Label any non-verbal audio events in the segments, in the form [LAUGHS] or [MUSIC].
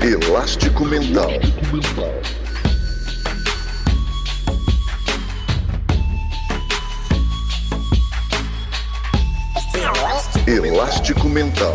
Elástico Mental. Elástico Mental.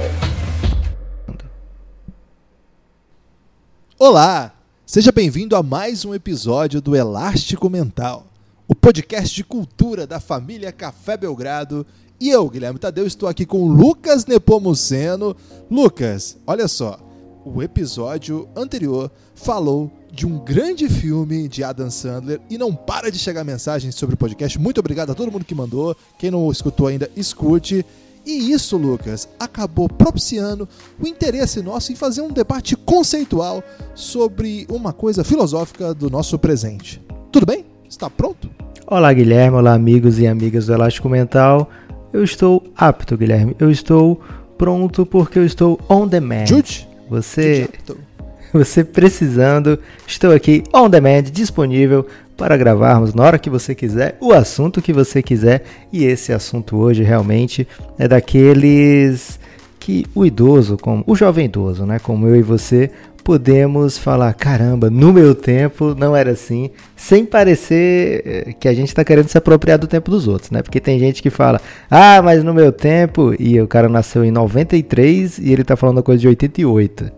Olá! Seja bem-vindo a mais um episódio do Elástico Mental, o podcast de cultura da família Café Belgrado. E eu, Guilherme Tadeu, estou aqui com o Lucas Nepomuceno. Lucas, olha só, o episódio anterior falou de um grande filme de Adam Sandler e não para de chegar mensagens sobre o podcast. Muito obrigado a todo mundo que mandou. Quem não escutou ainda, escute. E isso, Lucas, acabou propiciando o interesse nosso em fazer um debate conceitual sobre uma coisa filosófica do nosso presente. Tudo bem? Está pronto? Olá, Guilherme. Olá, amigos e amigas do Elástico Mental. Eu estou apto, Guilherme. Eu estou pronto porque eu estou on demand. Jude? Você, [LAUGHS] você precisando, estou aqui on demand, disponível para gravarmos na hora que você quiser, o assunto que você quiser. E esse assunto hoje realmente é daqueles que o idoso, como o jovem idoso, né, como eu e você, podemos falar, caramba, no meu tempo não era assim, sem parecer eh, que a gente está querendo se apropriar do tempo dos outros, né? Porque tem gente que fala, ah, mas no meu tempo, e o cara nasceu em 93 e ele está falando a coisa de 88.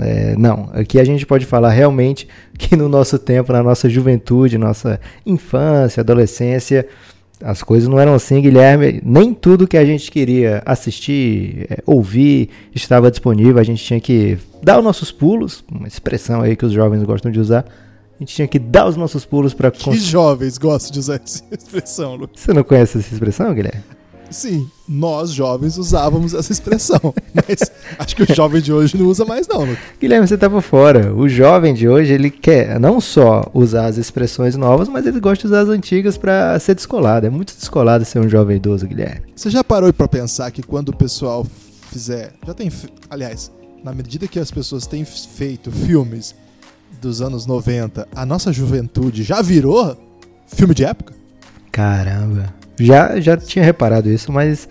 É, não, aqui a gente pode falar realmente que no nosso tempo, na nossa juventude, nossa infância, adolescência, as coisas não eram assim, Guilherme. Nem tudo que a gente queria assistir, é, ouvir, estava disponível. A gente tinha que dar os nossos pulos, uma expressão aí que os jovens gostam de usar. A gente tinha que dar os nossos pulos para. Que jovens gostam de usar essa [LAUGHS] expressão, Lu? Você não conhece essa expressão, Guilherme? Sim, nós jovens usávamos essa expressão, [LAUGHS] mas acho que o jovem de hoje não usa mais não. Guilherme, você tá por fora. O jovem de hoje, ele quer não só usar as expressões novas, mas ele gosta de usar as antigas para ser descolado. É muito descolado ser um jovem idoso, Guilherme. Você já parou para pensar que quando o pessoal fizer, já tem, aliás, na medida que as pessoas têm feito filmes dos anos 90, a nossa juventude já virou filme de época? Caramba. Já, já tinha reparado isso, mas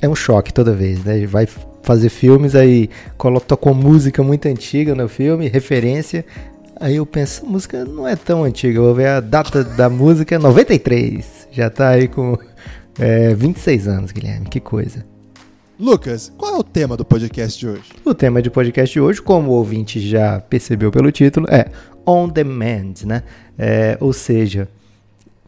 é um choque toda vez, né? Vai fazer filmes, aí com música muito antiga no filme, referência. Aí eu penso, música não é tão antiga, eu vou ver a data da música, 93. Já tá aí com é, 26 anos, Guilherme, que coisa. Lucas, qual é o tema do podcast de hoje? O tema de podcast de hoje, como o ouvinte já percebeu pelo título, é On Demand, né? É, ou seja,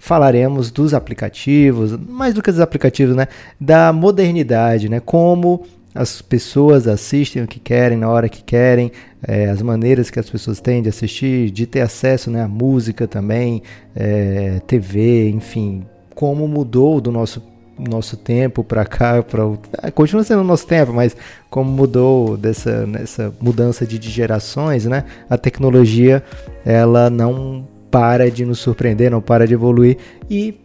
falaremos dos aplicativos, mais do que dos aplicativos, né? Da modernidade, né? Como as pessoas assistem o que querem na hora que querem, é, as maneiras que as pessoas têm de assistir, de ter acesso né, à música também, é, TV, enfim, como mudou do nosso nosso tempo para cá, para é, continua sendo o nosso tempo, mas como mudou dessa nessa mudança de, de gerações, né? A tecnologia ela não para de nos surpreender, não para de evoluir. E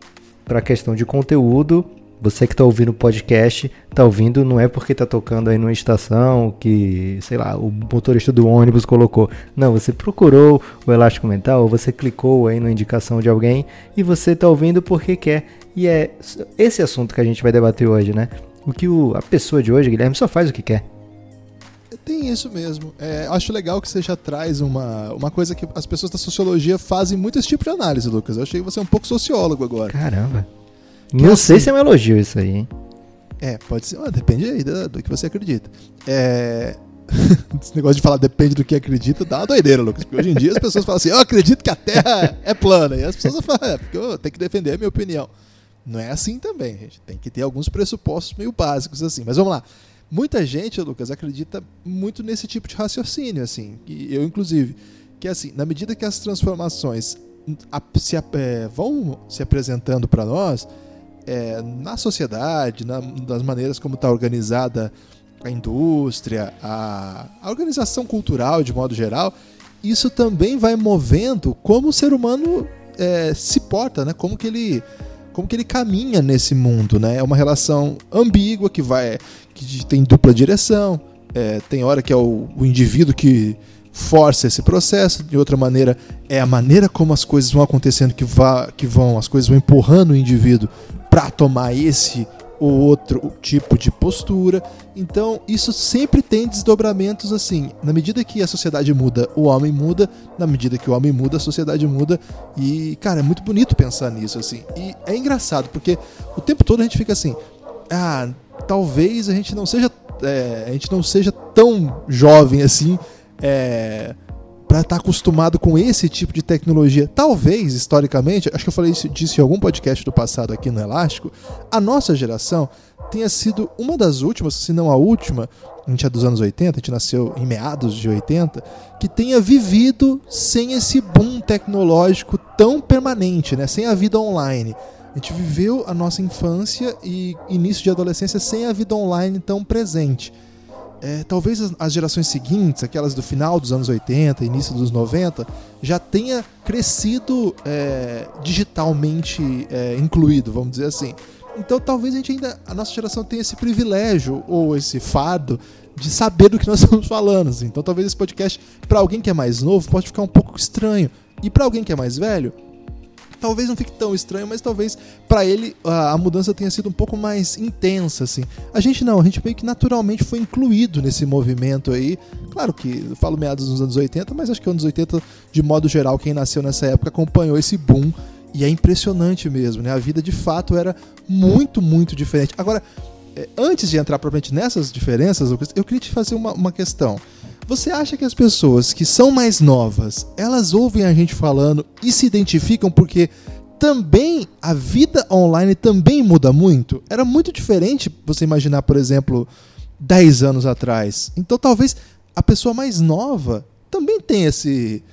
para a questão de conteúdo, você que está ouvindo o podcast, está ouvindo não é porque está tocando aí numa estação que, sei lá, o motorista do ônibus colocou. Não, você procurou o elástico mental, você clicou aí na indicação de alguém e você está ouvindo porque quer. E é esse assunto que a gente vai debater hoje, né? O que o, a pessoa de hoje, Guilherme, só faz o que quer. Tem isso mesmo. É, acho legal que você já traz uma, uma coisa que as pessoas da sociologia fazem muito esse tipo de análise, Lucas. Eu achei que você é um pouco sociólogo agora. Caramba. Que Não assim, sei se é um elogio isso aí, hein? É, pode ser. Ah, depende aí do, do, que você acredita. É. [LAUGHS] Esse negócio de falar depende do que acredita dá uma doideira, Lucas. Porque hoje em dia as pessoas falam assim: eu acredito que a Terra é plana. E as pessoas falam: é, porque eu tenho que defender a minha opinião. Não é assim também, gente. Tem que ter alguns pressupostos meio básicos assim. Mas vamos lá. Muita gente, Lucas, acredita muito nesse tipo de raciocínio, assim, e eu inclusive, que assim, na medida que as transformações se, é, vão se apresentando para nós, é, na sociedade, na, maneiras como está organizada a indústria, a, a organização cultural de modo geral, isso também vai movendo como o ser humano é, se porta, né? Como que ele como que ele caminha nesse mundo, né? É uma relação ambígua que vai que tem dupla direção, é, tem hora que é o, o indivíduo que força esse processo, de outra maneira é a maneira como as coisas vão acontecendo que, vá, que vão, as coisas vão empurrando o indivíduo para tomar esse o outro tipo de postura. Então, isso sempre tem desdobramentos assim. Na medida que a sociedade muda, o homem muda. Na medida que o homem muda, a sociedade muda. E, cara, é muito bonito pensar nisso, assim. E é engraçado, porque o tempo todo a gente fica assim. Ah, talvez a gente não seja. É, a gente não seja tão jovem assim. É, para estar tá acostumado com esse tipo de tecnologia. Talvez, historicamente, acho que eu falei disso em algum podcast do passado aqui no Elástico, a nossa geração tenha sido uma das últimas, se não a última, a gente é dos anos 80, a gente nasceu em meados de 80, que tenha vivido sem esse boom tecnológico tão permanente, né? sem a vida online. A gente viveu a nossa infância e início de adolescência sem a vida online tão presente é, talvez as, gerações seguintes, aquelas do final dos anos 80, início dos 90, já tenha crescido é, digitalmente é, incluído, vamos dizer assim. Então talvez a gente ainda, a nossa geração tenha esse privilégio ou esse fardo de saber do que nós [LAUGHS] estamos falando. Assim. Então talvez esse podcast, para alguém que é mais novo, pode ficar um pouco estranho. E para alguém que é mais velho, talvez não fique tão estranho, mas talvez para ele a, a, mudança tenha sido um pouco mais intensa, assim. A gente não, a gente meio que naturalmente foi incluído nesse movimento aí. Claro que eu falo meados dos anos 80, mas acho que anos 80, de modo geral, quem nasceu nessa época acompanhou esse boom. E é impressionante mesmo, né? A vida de fato era muito, muito diferente. Agora, é, antes de entrar propriamente nessas diferenças, eu queria te fazer uma, uma questão. Você acha que as pessoas que são mais novas, elas ouvem a gente falando e se identificam porque também a vida online também muda muito? Era muito diferente você imaginar, por exemplo, 10 anos atrás. Então talvez a pessoa mais nova também tenha esse,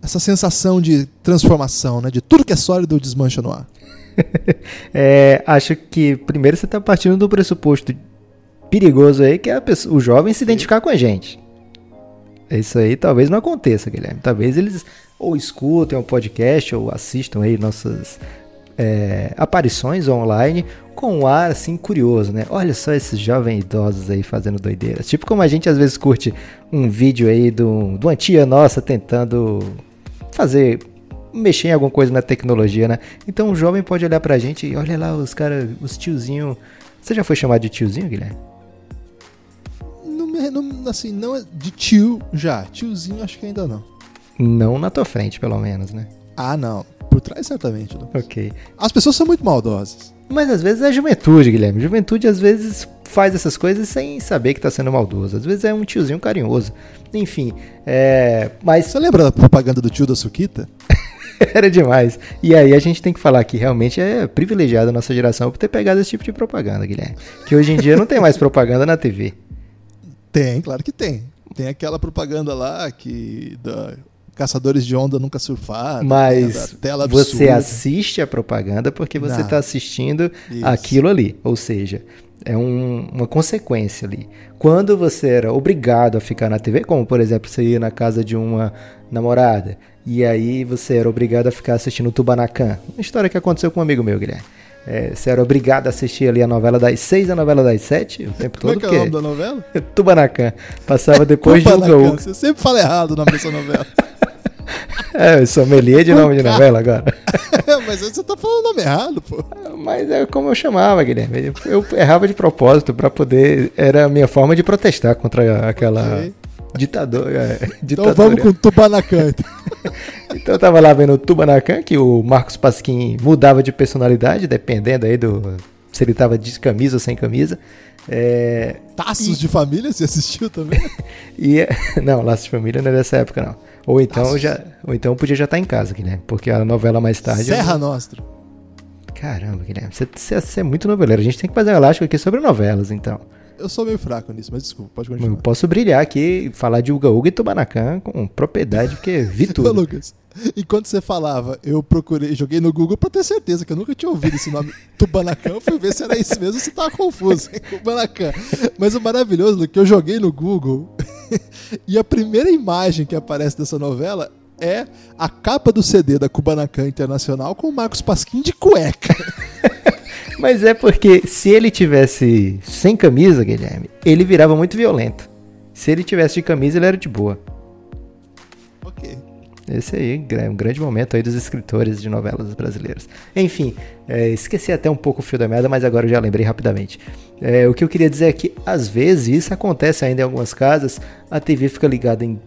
essa sensação de transformação, né? De tudo que é sólido desmancha no ar. [LAUGHS] é, acho que primeiro você está partindo do pressuposto perigoso aí que é pessoa, o jovem se identificar com a gente. Isso aí talvez não aconteça, Guilherme. Talvez eles ou escutem um podcast ou assistam aí nossas é, aparições online com um ar assim curioso, né? Olha só esses jovens idosos aí fazendo doideiras. Tipo como a gente às vezes curte um vídeo aí do, de uma tia nossa tentando fazer mexer em alguma coisa na tecnologia, né? Então o jovem pode olhar pra gente e olha lá os caras, os tiozinho. Você já foi chamado de tiozinho, Guilherme? Não, assim, não é de tio já. Tiozinho acho que ainda não. Não na tua frente, pelo menos, né? Ah, não. Por trás, certamente. Lucas. Ok. As pessoas são muito maldosas. Mas às vezes é juventude, Guilherme. Juventude às vezes faz essas coisas sem saber que tá sendo maldoso. Às vezes é um tiozinho carinhoso. Enfim, é. Mas. Você lembra da propaganda do tio da Suquita? [LAUGHS] Era demais. E aí a gente tem que falar que realmente é privilegiada a nossa geração por ter pegado esse tipo de propaganda, Guilherme. Que hoje em dia não tem mais propaganda na TV. Tem, claro que tem. Tem aquela propaganda lá que da caçadores de onda nunca surfaram. Mas você assiste a propaganda porque você está assistindo Isso. aquilo ali. Ou seja, é um, uma consequência ali. Quando você era obrigado a ficar na TV, como por exemplo, você ia na casa de uma namorada, e aí você era obrigado a ficar assistindo o Tubanacan. Uma história que aconteceu com um amigo meu, Guilherme. É, você era obrigado a assistir ali a novela das seis a novela das sete o tempo todo. Como é que é o nome da novela? [LAUGHS] Tubanacan. Passava depois de Uga Uga. Você sempre fala errado o nome dessa novela. [LAUGHS] é, eu sommelier de nome de novela agora. [LAUGHS] Mas você tá falando o nome errado, pô. Mas é como eu chamava, Guilherme. Eu errava de propósito para poder. Era a minha forma de protestar contra aquela. Okay. Ditador, é, Então [LAUGHS] vamos com o Tubanacan. Então. [LAUGHS] então eu tava lá vendo o Tubanacan, que o Marcos Pasquim mudava de personalidade, dependendo aí do. Se ele tava de camisa ou sem camisa. É, Taços e... de família, você assistiu também? [LAUGHS] e, não, Laços de Família não é dessa época, não. Ou então, já, ou então podia já estar tá em casa, Guilherme, porque a novela mais tarde. Serra eu... Nostra. Caramba, Guilherme, você, você, você, é muito noveleiro. A gente tem que fazer um elástico aqui sobre novelas, então. Eu sou meio fraco nisso, mas desculpa, pode continuar. Eu posso brilhar aqui, falar de Uga Uga e Tubanacan com propriedade, porque [LAUGHS] vi tudo. Lucas, enquanto você falava, eu procurei, joguei no Google pra ter certeza que eu nunca tinha ouvido esse nome [LAUGHS] Tubanacan. Eu fui ver se era isso mesmo, se tava confuso. Tubanacan. Mas o maravilhoso é que eu joguei no Google [LAUGHS] e a primeira imagem que aparece dessa novela é a capa do CD da Kubanacan Internacional com o Marcos Pasquim de cueca. Mas é porque se ele tivesse sem camisa, Guilherme, ele virava muito violento. Se ele tivesse de camisa, ele era de boa. Ok. Esse aí é um grande momento aí dos escritores de novelas brasileiras. Enfim, é, esqueci até um pouco o fio da merda, mas agora eu já lembrei rapidamente. É, o que eu queria dizer é que, às vezes, isso acontece ainda em algumas casas, a TV fica ligada em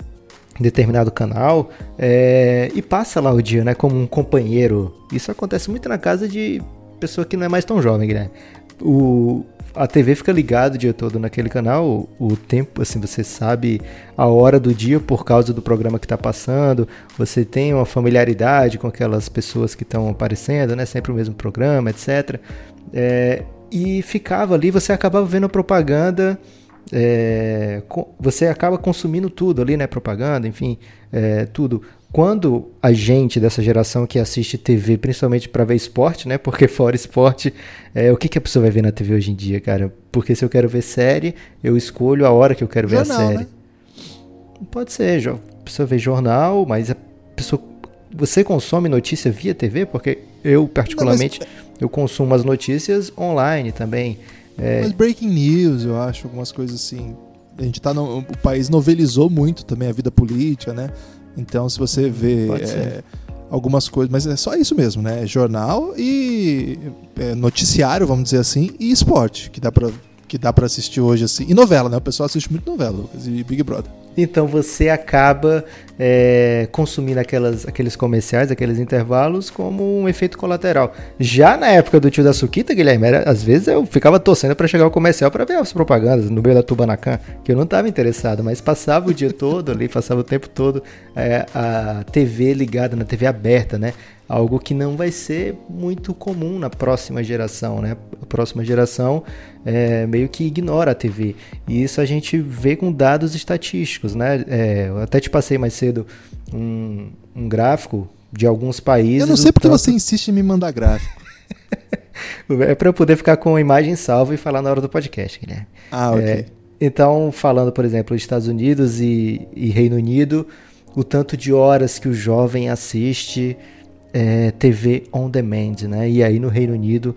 determinado canal é, e passa lá o dia, né, como um companheiro. Isso acontece muito na casa de pessoa que não é mais tão jovem, né? O, a TV fica ligada o dia todo naquele canal, o, tempo, assim, você sabe a hora do dia por causa do programa que está passando, você tem uma familiaridade com aquelas pessoas que estão aparecendo, né? Sempre o mesmo programa, etc. É, e ficava ali, você acabava vendo propaganda é, você acaba consumindo tudo ali, né? Propaganda, enfim, é, tudo. Quando a gente dessa geração que assiste TV, principalmente para ver esporte, né? Porque [LAUGHS] fora esporte, é, o que, que a pessoa vai ver na TV hoje em dia, cara? Porque se eu quero ver série, eu escolho a hora que eu quero ver jornal, a série. Né? Pode ser, a pessoa vê jornal, mas a pessoa. Você consome notícia via TV? Porque eu, particularmente, Não, mas... eu consumo as notícias online também. É... Mas breaking news, eu acho, algumas coisas assim. A gente tá no, o país novelizou muito também a vida política, né? Então, se você vê é, algumas coisas, mas é só isso mesmo, né? Jornal e é, noticiário, vamos dizer assim, e esporte, que dá para que dá para assistir hoje assim. E novela, né? O pessoal assiste muito novela, Lucas, e Big Brother. Então você acaba é, consumindo aquelas, aqueles comerciais, aqueles intervalos, como um efeito colateral. Já na época do tio da Suquita, Guilherme, era, às vezes eu ficava torcendo para chegar o comercial para ver as propagandas no meio da Tubanacan, que eu não estava interessado, mas passava o dia [LAUGHS] todo ali, passava o tempo todo é, a TV ligada na TV aberta, né? Algo que não vai ser muito comum na próxima geração, né? A próxima geração é, meio que ignora a TV. E isso a gente vê com dados estatísticos, né? É, eu até te passei mais cedo um, um gráfico de alguns países. Eu não sei porque próprio... você insiste em me mandar gráfico. [LAUGHS] é para eu poder ficar com a imagem salva e falar na hora do podcast, Guilherme. Ah, ok. É, então, falando, por exemplo, Estados Unidos e, e Reino Unido, o tanto de horas que o jovem assiste é, TV on demand, né? E aí no Reino Unido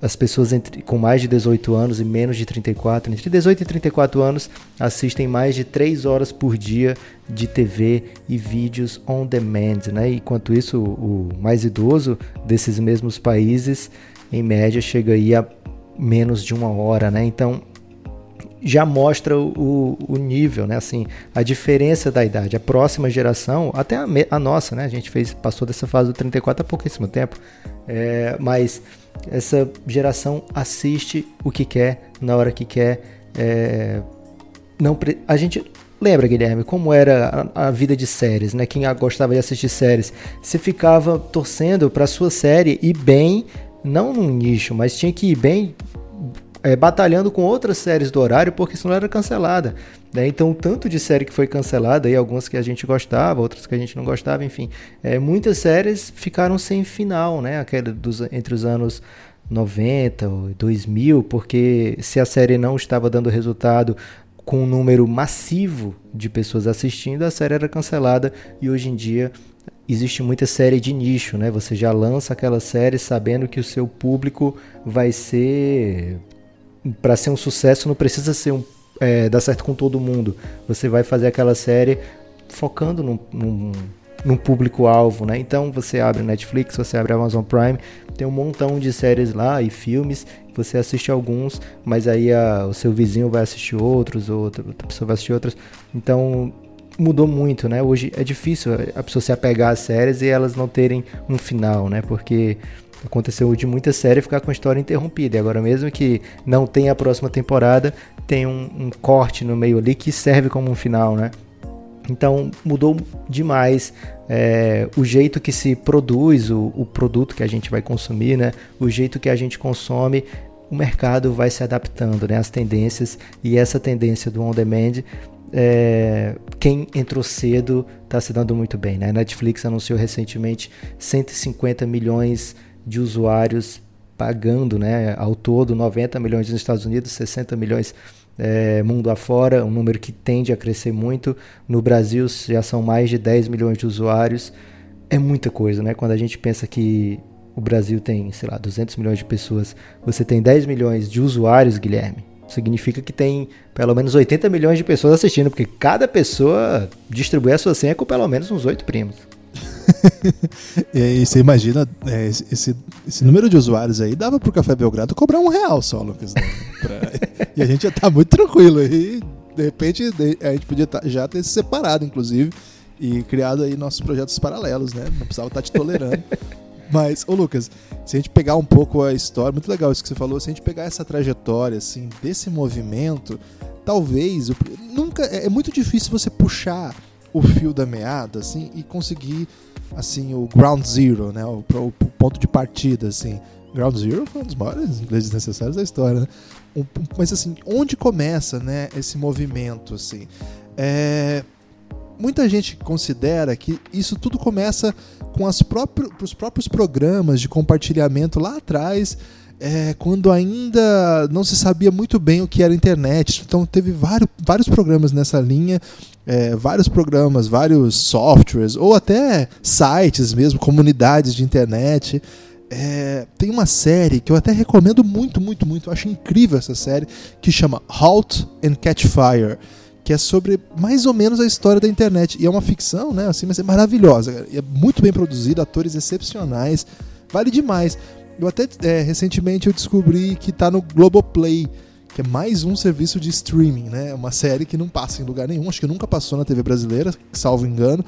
as pessoas entre, com mais de 18 anos e menos de 34, entre 18 e 34 anos, assistem mais de 3 horas por dia de TV e vídeos on demand, né? Enquanto isso, o, mais idoso desses mesmos países, em média, chega aí a menos de uma hora, né? Então, já mostra o, o, nível, né? Assim, a diferença da idade. A próxima geração, até a, a, nossa, né? A gente fez, passou dessa fase do 34 há pouquíssimo tempo. É, mas essa geração assiste o que quer, na hora que quer. É, não, a gente lembra, Guilherme, como era a, a, vida de séries, né? Quem gostava de assistir séries, você ficava torcendo para sua série ir bem, não num nicho, mas tinha que ir bem é, batalhando com outras séries do horário, porque senão era cancelada. Né? Então, tanto de série que foi cancelada, e algumas que a gente gostava, outras que a gente não gostava, enfim. É, muitas séries ficaram sem final, né? Aquela dos, entre os anos 90 ou 2000, porque se a série não estava dando resultado com um número massivo de pessoas assistindo, a série era cancelada e hoje em dia existe muita série de nicho, né? Você já lança aquela série sabendo que o seu público vai ser para ser um sucesso não precisa ser um é, dar certo com todo mundo. Você vai fazer aquela série focando num, num, num público-alvo, né? Então você abre Netflix, você abre Amazon Prime, tem um montão de séries lá e filmes, você assiste alguns, mas aí a, o seu vizinho vai assistir outros, outra, outra pessoa vai assistir outras. Então mudou muito, né? Hoje é difícil a pessoa se apegar às séries e elas não terem um final, né? Porque Aconteceu de muita série ficar com a história interrompida. E agora, mesmo que não tenha a próxima temporada, tem um, um corte no meio ali que serve como um final, né? Então mudou demais é, o jeito que se produz o, o, produto que a gente vai consumir, né? O jeito que a gente consome, o mercado vai se adaptando, né? As tendências e essa tendência do on demand, é, quem entrou cedo está se dando muito bem, né? A Netflix anunciou recentemente 150 milhões de usuários pagando, né, ao todo 90 milhões nos Estados Unidos, 60 milhões é, mundo afora, um número que tende a crescer muito. No Brasil já são mais de 10 milhões de usuários. É muita coisa, né? Quando a gente pensa que o Brasil tem, sei lá, 200 milhões de pessoas, você tem 10 milhões de usuários, Guilherme. Significa que tem pelo menos 80 milhões de pessoas assistindo, porque cada pessoa distribui a sua senha com pelo menos uns 8 primos. [LAUGHS] e aí você imagina, é, esse, esse, número de usuários aí dava pro Café Belgrado cobrar um real só, Lucas. né? [LAUGHS] Pra- e a gente já tá muito tranquilo aí. De repente, a gente podia tá- já ter se separado, inclusive, e criado aí nossos projetos paralelos, né? Não precisava estar te tolerando. [LAUGHS] Mas, ô Lucas, se a gente pegar um pouco a história, muito legal isso que você falou, se a gente pegar essa trajetória, assim, desse movimento, talvez, nunca, é é muito difícil você puxar o fio da meada, assim, e conseguir, assim, o ground zero, né, o, o- o ponto de partida, assim. Ground zero foi um dos maiores ingleses necessários da história, né? Um- mas, assim, onde começa, né, esse movimento, assim? É, muita gente considera que isso tudo começa com as próprios, os próprios programas de compartilhamento lá atrás, é, quando ainda não se sabia muito bem o que era internet. Então teve vários, vários programas nessa linha, é, vários programas, vários softwares, ou até sites mesmo, comunidades de internet. É, tem uma série que eu até recomendo muito, muito, muito. Eu acho incrível essa série, que chama Halt and Catch Fire que é sobre mais ou menos a história da internet. E é uma ficção, né? Assim, mas é maravilhosa. cara. E é muito bem produzida, atores excepcionais. Vale demais. Eu até é, recentemente eu descobri que tá no Globoplay, que é mais um serviço de streaming, né? Uma série que não passa em lugar nenhum, acho que nunca passou na TV brasileira, salvo engano.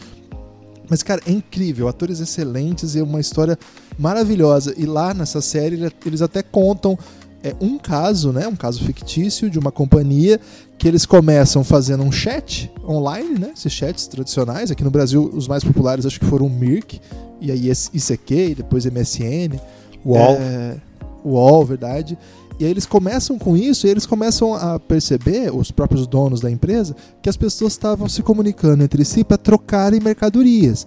Mas, cara, é incrível, atores excelentes e é uma história maravilhosa. E lá nessa série ele- eles até contam é, um caso, né? Um caso fictício de uma companhia que eles começam fazendo um chat online, né? Esses chats tradicionais. Aqui no Brasil, os mais populares acho que foram o Mirk, e aí ICQ, e depois MSN. UOL. É, UOL, verdade. E aí eles começam com isso e eles começam a perceber, os próprios donos da empresa, que as pessoas estavam se comunicando entre si para trocarem mercadorias.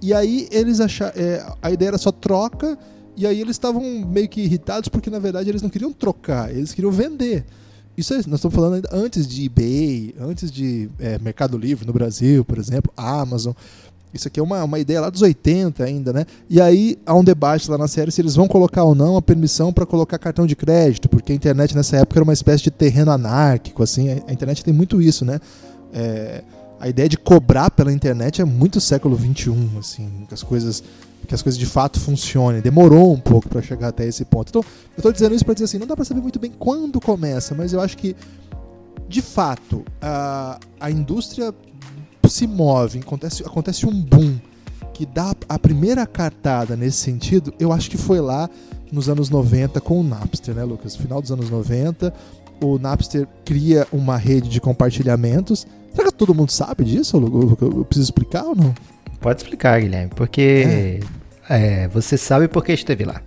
E aí eles acharam. a ideia era só troca, e aí eles estavam meio que irritados porque na verdade eles não queriam trocar, eles queriam vender. Isso é, nós estamos falando antes de eBay, antes de é, Mercado Livre no Brasil, por exemplo, Amazon. Isso aqui é uma, uma ideia lá dos 80 ainda, né? E aí há um debate lá na série se eles vão colocar ou não a permissão para colocar cartão de crédito, porque a internet nessa época era uma espécie de terreno anárquico, assim. A, internet tem muito isso, né? É, a ideia de cobrar pela internet é muito século XXI, assim, que as coisas que as coisas de fato funcionem. Demorou um pouco para chegar até esse ponto. Então, eu estou dizendo isso para dizer assim, não dá para saber muito bem quando começa, mas eu acho que de fato a, a indústria se move, acontece, acontece um boom que dá a primeira cartada nesse sentido, eu acho que foi lá nos anos 90 com o Napster, né, Lucas? Final dos anos 90, o Napster cria uma rede de compartilhamentos. Será que todo mundo sabe disso, Lu? Eu preciso explicar ou não? Pode explicar, Guilherme, porque é, você sabe porque esteve lá.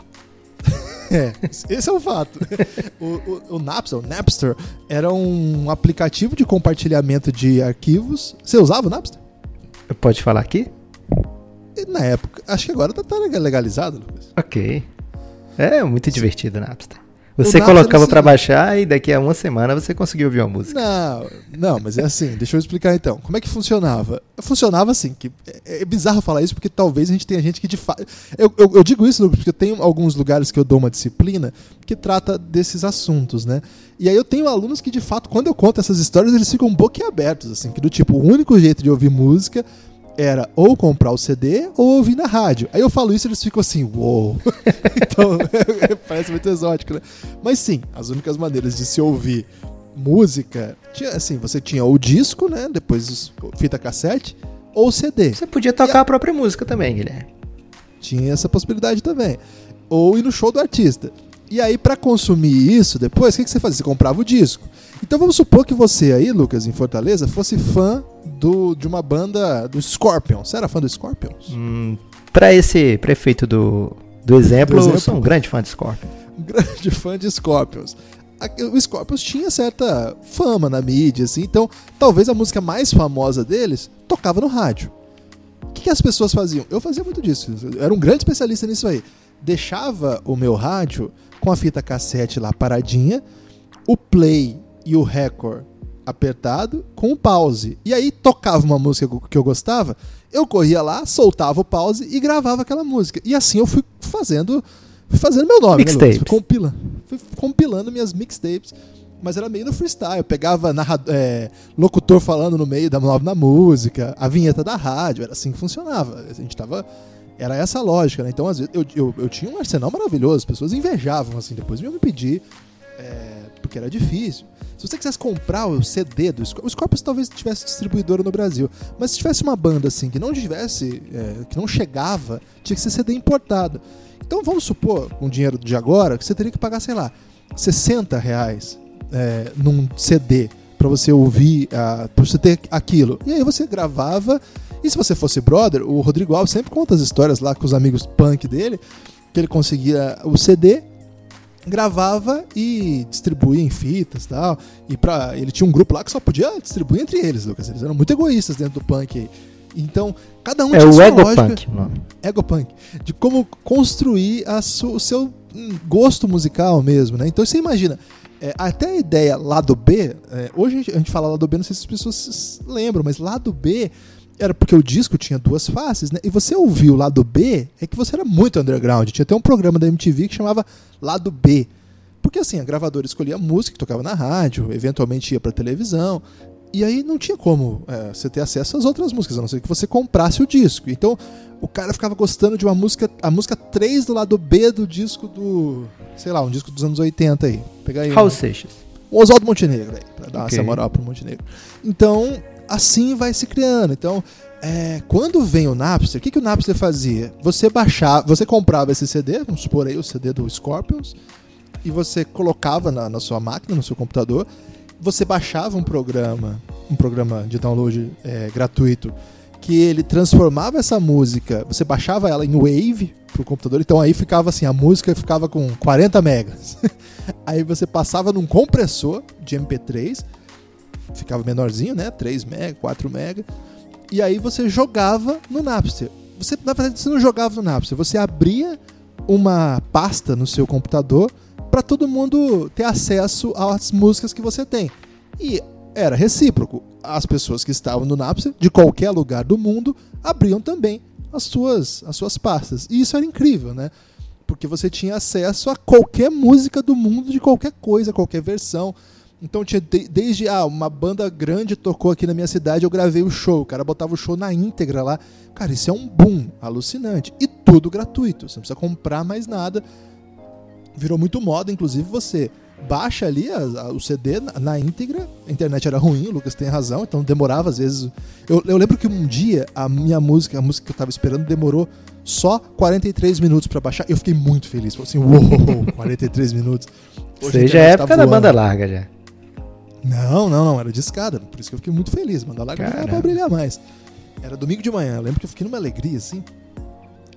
É, [LAUGHS] esse é o fato. O, o, o Napster, o Napster, era um aplicativo de compartilhamento de arquivos. Você usava o Napster? Pode falar aqui? Na época, acho que agora tá legalizado, Lucas. Ok. É muito divertido o Napster. Você colocava seguinte- baixar e daqui a uma semana você conseguiu ouvir uma música. Não, não, mas é assim, [LAUGHS] deixa eu explicar então. Como é que funcionava? Funcionava assim, que é, é bizarro falar isso porque talvez a gente tenha gente que de fato. Eu, eu, eu digo isso Lucas, porque eu tenho alguns lugares que eu dou uma disciplina que trata desses assuntos, né? E aí eu tenho alunos que de fato, quando eu conto essas histórias, eles ficam boquiabertos, assim, que do tipo, o único jeito de ouvir música era ou comprar o CD ou ouvir na rádio. Aí eu falo isso e eles ficam assim, uou. [LAUGHS] então, [LAUGHS] parece muito exótico, né? Mas sim, as únicas maneiras de se ouvir música, tinha assim, você tinha o disco, né? Depois os- fita cassete ou CD. Você podia tocar a própria música também, Guilherme. Tinha essa possibilidade também. Ou ir no show do artista. E aí, pra consumir isso depois, o que, que você fazia? Você comprava o disco. Então vamos supor que você aí, Lucas, em Fortaleza, fosse fã do, de uma banda do Scorpions. Você era fã do Scorpions? Hum, pra esse prefeito do, do exemplo, Do exemplo. eu sou um grande fã de Scorpion. [LAUGHS] um grande fã de Scorpions. O Scorpions tinha certa fama na mídia, assim, então talvez a música mais famosa deles tocava no rádio. O que, que as pessoas faziam? Eu fazia muito disso, eu era um grande especialista nisso aí. Deixava o meu rádio com a fita cassete lá paradinha, o play e o record apertado com o pause. E aí tocava uma música que eu gostava, eu corria lá, soltava o pause e gravava aquela música. E assim eu fui fazendo fui fazendo meu nome, né? Mixtapes. Fui compilando, fui compilando minhas mixtapes mas era meio no freestyle. Eu pegava narrador, é, locutor falando no meio da na música, a vinheta da rádio, era assim que funcionava. A gente tava. Era essa a lógica, né? Então, às vezes, eu, eu, eu tinha um arsenal maravilhoso, as pessoas invejavam, assim, depois iam me pedir, é, porque era difícil. Se você quisesse comprar o CD do Scorpions, o Scorpions talvez tivesse distribuidora no Brasil, mas se tivesse uma banda assim que não tivesse, é, que não chegava, tinha que ser CD importado. Então vamos supor, com o dinheiro de agora, que você teria que pagar, sei lá, 60 reais é, num CD para você ouvir, uh, pra você ter aquilo. E aí você gravava. E se você fosse brother, o Rodrigo Alves sempre conta as histórias lá com os amigos punk dele, que ele conseguia o CD, gravava e distribuía em fitas tal. E pra, ele tinha um grupo lá que só podia distribuir entre eles, Lucas. Eles eram muito egoístas dentro do punk aí. Então, cada um é tinha o sua Egopunk, lógica. o nome. Egopunk. De como construir a su- o seu hum, gosto musical mesmo, né? Então você imagina, é, até a ideia lado B, é, hoje a gente, a gente fala lado B, não sei se as pessoas se lembram, mas lado B era porque o disco tinha duas faces, né? E você ouviu o lado B, é que você era muito underground. Tinha até um programa da MTV que chamava Lado B. Porque assim, a gravadora escolhia a música que tocava na rádio, eventualmente ia pra televisão. E aí não tinha como é, você ter acesso às outras músicas, a não ser que você comprasse o disco. Então o cara ficava gostando de uma música, a música 3 do lado B do disco do, sei lá, um disco dos anos 80 aí. Pegar aí. Raul um- Seixas. o Oswaldo Montenegro aí, pra dar Ok. essa moral pro Montenegro. Então, assim vai se criando. Então, é, quando vem o Napster, o que, que o Napster fazia? Você baixava, você comprava esse CD, vamos supor aí o CD do Scorpions, e você colocava na, na sua máquina, no seu computador, você baixava um programa, um programa de download é, gratuito, que ele transformava essa música, você baixava ela em Wave pro computador, então aí ficava assim, a música ficava com 40 megas. [LAUGHS] Aí você passava num compressor de MP3, ficava menorzinho, né? 3 mega, 4 mega. E aí você jogava no Napster. Você, na verdade, você não jogava no Napster, você abria uma pasta no seu computador para todo mundo ter acesso às músicas que você tem. E era recíproco. As pessoas que estavam no Napster, de qualquer lugar do mundo, abriam também as suas, as suas pastas. E isso era incrível, né? Porque você tinha acesso a qualquer música do mundo, de qualquer coisa, qualquer versão. Então tinha de- desde ah, uma banda grande tocou aqui na minha cidade, eu gravei o show. O cara botava o show na íntegra lá. Cara, isso é um boom alucinante. E tudo gratuito. Você não precisa comprar mais nada. Virou muito moda, inclusive você baixa ali a- a- o CD na, na íntegra. A internet era ruim, o Lucas tem razão, então demorava às vezes. Eu, eu lembro que um dia a minha música, a música que eu tava esperando, demorou só 43 minutos pra baixar. Eu fiquei muito feliz. Falei assim, uou, [LAUGHS] 43 minutos. Hoje Seja a internet tá época da banda larga já. Não, não, não, era de escada. Por isso que eu fiquei muito feliz. Mandar lá era pra brilhar mais. Era domingo de manhã. Eu lembro que eu fiquei numa alegria assim.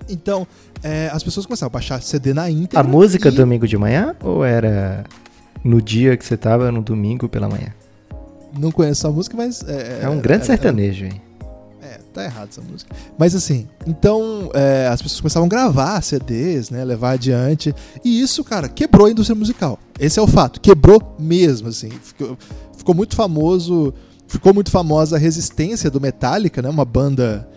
Então, é, as pessoas começaram a baixar CD na íntegra. A música e- domingo de manhã ou era no dia que você tava no domingo pela manhã? Não conheço a música, mas. É, É um grande é- sertanejo, hein? Tá errado essa música. Mas assim, então é, as pessoas começavam a gravar CDs, né? Levar adiante. E isso, cara, quebrou a indústria musical. Esse é o fato. Quebrou mesmo, assim. Ficou, ficou muito famoso. Ficou muito famosa a resistência do Metallica, né? Uma banda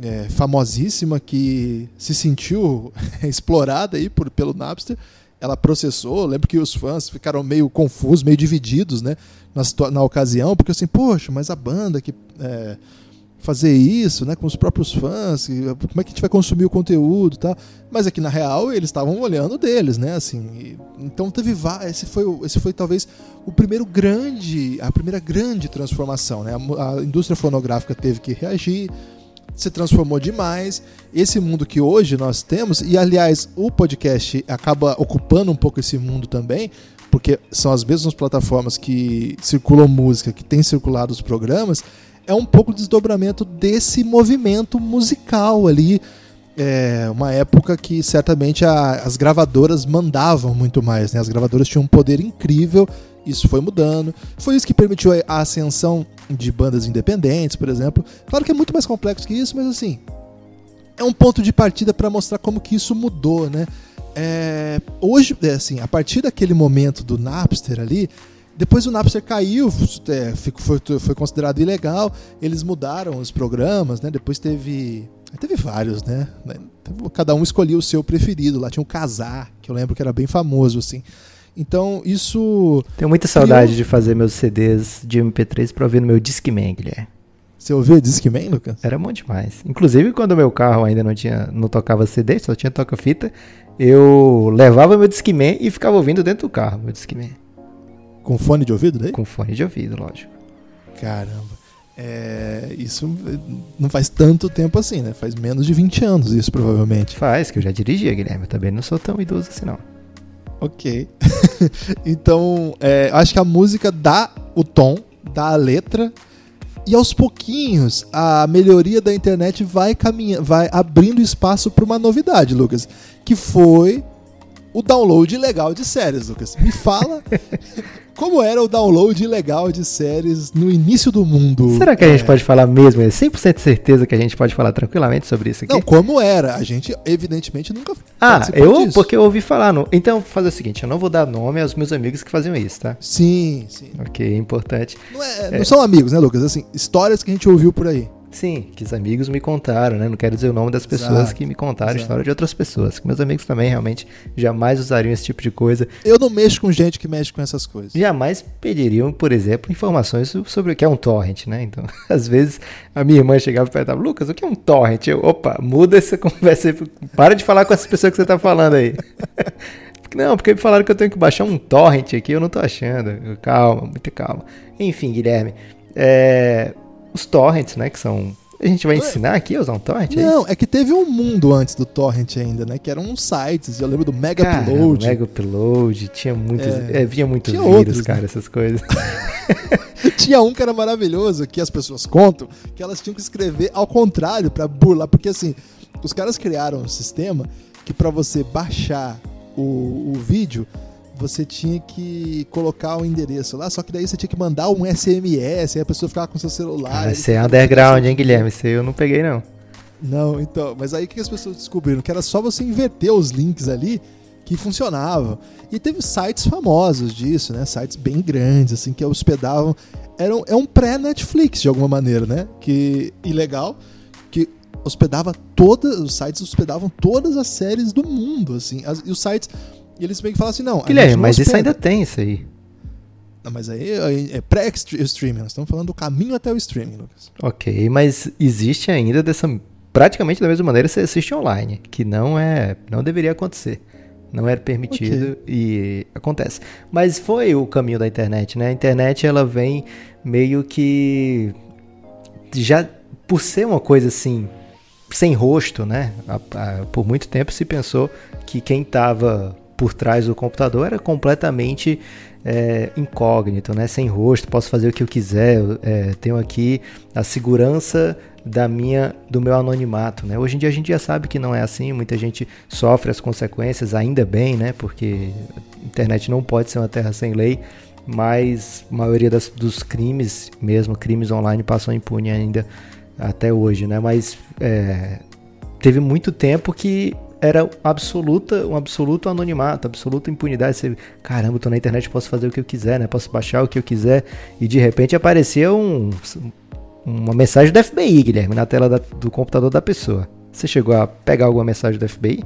é, famosíssima que se sentiu [LAUGHS] explorada aí por, pelo Napster. Ela processou. Lembro que os fãs ficaram meio confusos, meio divididos, né? Na, na ocasião, porque assim, poxa, mas a banda que. é, fazer isso, né, com os próprios fãs, e como é que a gente vai consumir o conteúdo, tal. Mas aqui na real eles estavam olhando deles, né, assim. e- então teve esse foi esse foi talvez o primeiro grande, a primeira grande transformação, né? A, a indústria fonográfica teve que reagir, se transformou demais. Esse mundo que hoje nós temos, e aliás, o podcast acaba ocupando um pouco esse mundo também, porque são as mesmas plataformas que circulam música, que têm circulado os programas, é um pouco o desdobramento desse movimento musical ali. É uma época que certamente a- as gravadoras mandavam muito mais, né? As gravadoras tinham um poder incrível, isso foi mudando. Foi isso que permitiu a- ascensão de bandas independentes, por exemplo. Claro que é muito mais complexo que isso, mas assim, é um ponto de partida para mostrar como que isso mudou, né? É, hoje, é, assim, a partir daquele momento do Napster ali, depois o Napster caiu, é, ficou- foi, foi considerado ilegal, eles mudaram os programas, né? Depois teve. Teve vários, né? Cada um escolhia o seu preferido. Lá tinha o Casar, que eu lembro que era bem famoso, assim. Então, isso. Tenho muita saudade de fazer meus CDs de MP3 pra ouvir no meu Discman, Guilherme. Você ouviu Discman, Lucas? Era bom demais. Inclusive, quando o meu carro ainda não tinha, não tocava CD, só tinha toca-fita, eu levava meu Discman e ficava ouvindo dentro do carro, meu Discman. Com fone de ouvido daí? Com fone de ouvido, lógico. Caramba. É, isso não faz tanto tempo assim, né? Faz menos de 20 anos isso, provavelmente. Faz, que eu já dirigia, Guilherme. Eu também não sou tão idoso assim, não. Ok. [LAUGHS] então, é, acho que a música dá o tom, dá a letra, e aos pouquinhos a melhoria da internet vai caminhando, vai abrindo espaço para uma novidade, Lucas, que foi o download legal de séries, Lucas. Me fala [LAUGHS] como era o download legal de séries no início do mundo. Será que a gente é... pode falar mesmo? É 100% certeza que a gente pode falar tranquilamente sobre isso aqui? Não, como era. A gente, evidentemente, nunca Ah, eu? Disso. Porque eu ouvi falar. No... Então, fazer o seguinte, eu não vou dar nome aos meus amigos que faziam isso, tá? Sim, sim. Ok, é importante. Não, é, não é... são amigos, né, Lucas? Assim, histórias que a gente ouviu por aí. Sim, que os amigos me contaram, né? Não quero dizer o nome das pessoas Exato. que me contaram Exato. a história de outras pessoas. Que meus amigos também realmente jamais usariam esse tipo de coisa. Eu não mexo com gente que mexe com essas coisas. Jamais pediriam, por exemplo, informações sobre o que é um torrent, né? Então, [LAUGHS] às vezes a minha irmã chegava e perguntava, Lucas, o que é um torrent? Eu, opa, muda essa [LAUGHS] conversa aí. Para de falar com essas pessoas que você tá falando aí. [LAUGHS] Não, porque me falaram que eu tenho que baixar um torrent aqui, eu não tô achando. Calma, muita calma. Enfim, Guilherme, é, os torrents, né? Que são. A gente vai ensinar aqui a usar um torrent? É Não, é, é, que teve um mundo antes do torrent ainda, né? Que eram uns sites. Eu lembro do Mega cara, Upload. Mega Upload, tinha muitos. É, é, vinha muitos vírus, outros, cara, né? essas coisas. [LAUGHS] tinha um que era maravilhoso, que as pessoas contam, que elas tinham que escrever ao contrário para burlar, porque assim, os caras criaram um sistema que para você baixar o, o vídeo, você tinha que colocar o endereço lá, só que daí você tinha que mandar um SMS, aí a pessoa ficava com seu celular. Você é underground, hein, Guilherme? Isso eu não peguei, não. Não, então, mas aí o que as pessoas descobriram? Que era só você inverter os links ali que funcionava. E teve sites famosos disso, né? Sites bem grandes, assim, que hospedavam. Era um, é um pré-Netflix, de alguma maneira, né? Que ilegal, que hospedava todas. Os sites hospedavam todas as séries do mundo, assim. As, e os sites e eles meio que falam assim, não. Guilherme, mas isso ainda tem isso aí. Não, mas aí é, pré-streaming. Nós estamos falando do caminho até o streaming, Lucas. Ok, mas existe ainda dessa. Praticamente da mesma maneira você assiste online, que não é. não deveria acontecer. Não era permitido okay. e acontece. Mas foi o caminho da internet, né? A internet ela vem meio que. Já por ser uma coisa assim sem rosto, né? Por muito tempo se pensou que quem estava por trás do computador era completamente é, incógnito, né? sem rosto, posso fazer o que eu quiser, é, tenho aqui a segurança da minha, do meu anonimato, né? Hoje em dia a gente já sabe que não é assim, muita gente sofre as consequências, ainda bem, né? Porque a internet não pode ser uma terra sem lei, mas a maioria das, dos crimes, mesmo crimes online, passam impune ainda até hoje, né? Mas é, teve muito tempo que era absoluta, um absoluto anonimato, absoluta impunidade. Você, caramba, tô na internet, posso fazer o que eu quiser, né? Posso baixar o que eu quiser. E de repente aparecia um, uma mensagem do FBI, Guilherme, na tela da, do computador da pessoa. Você chegou a pegar alguma mensagem do FBI?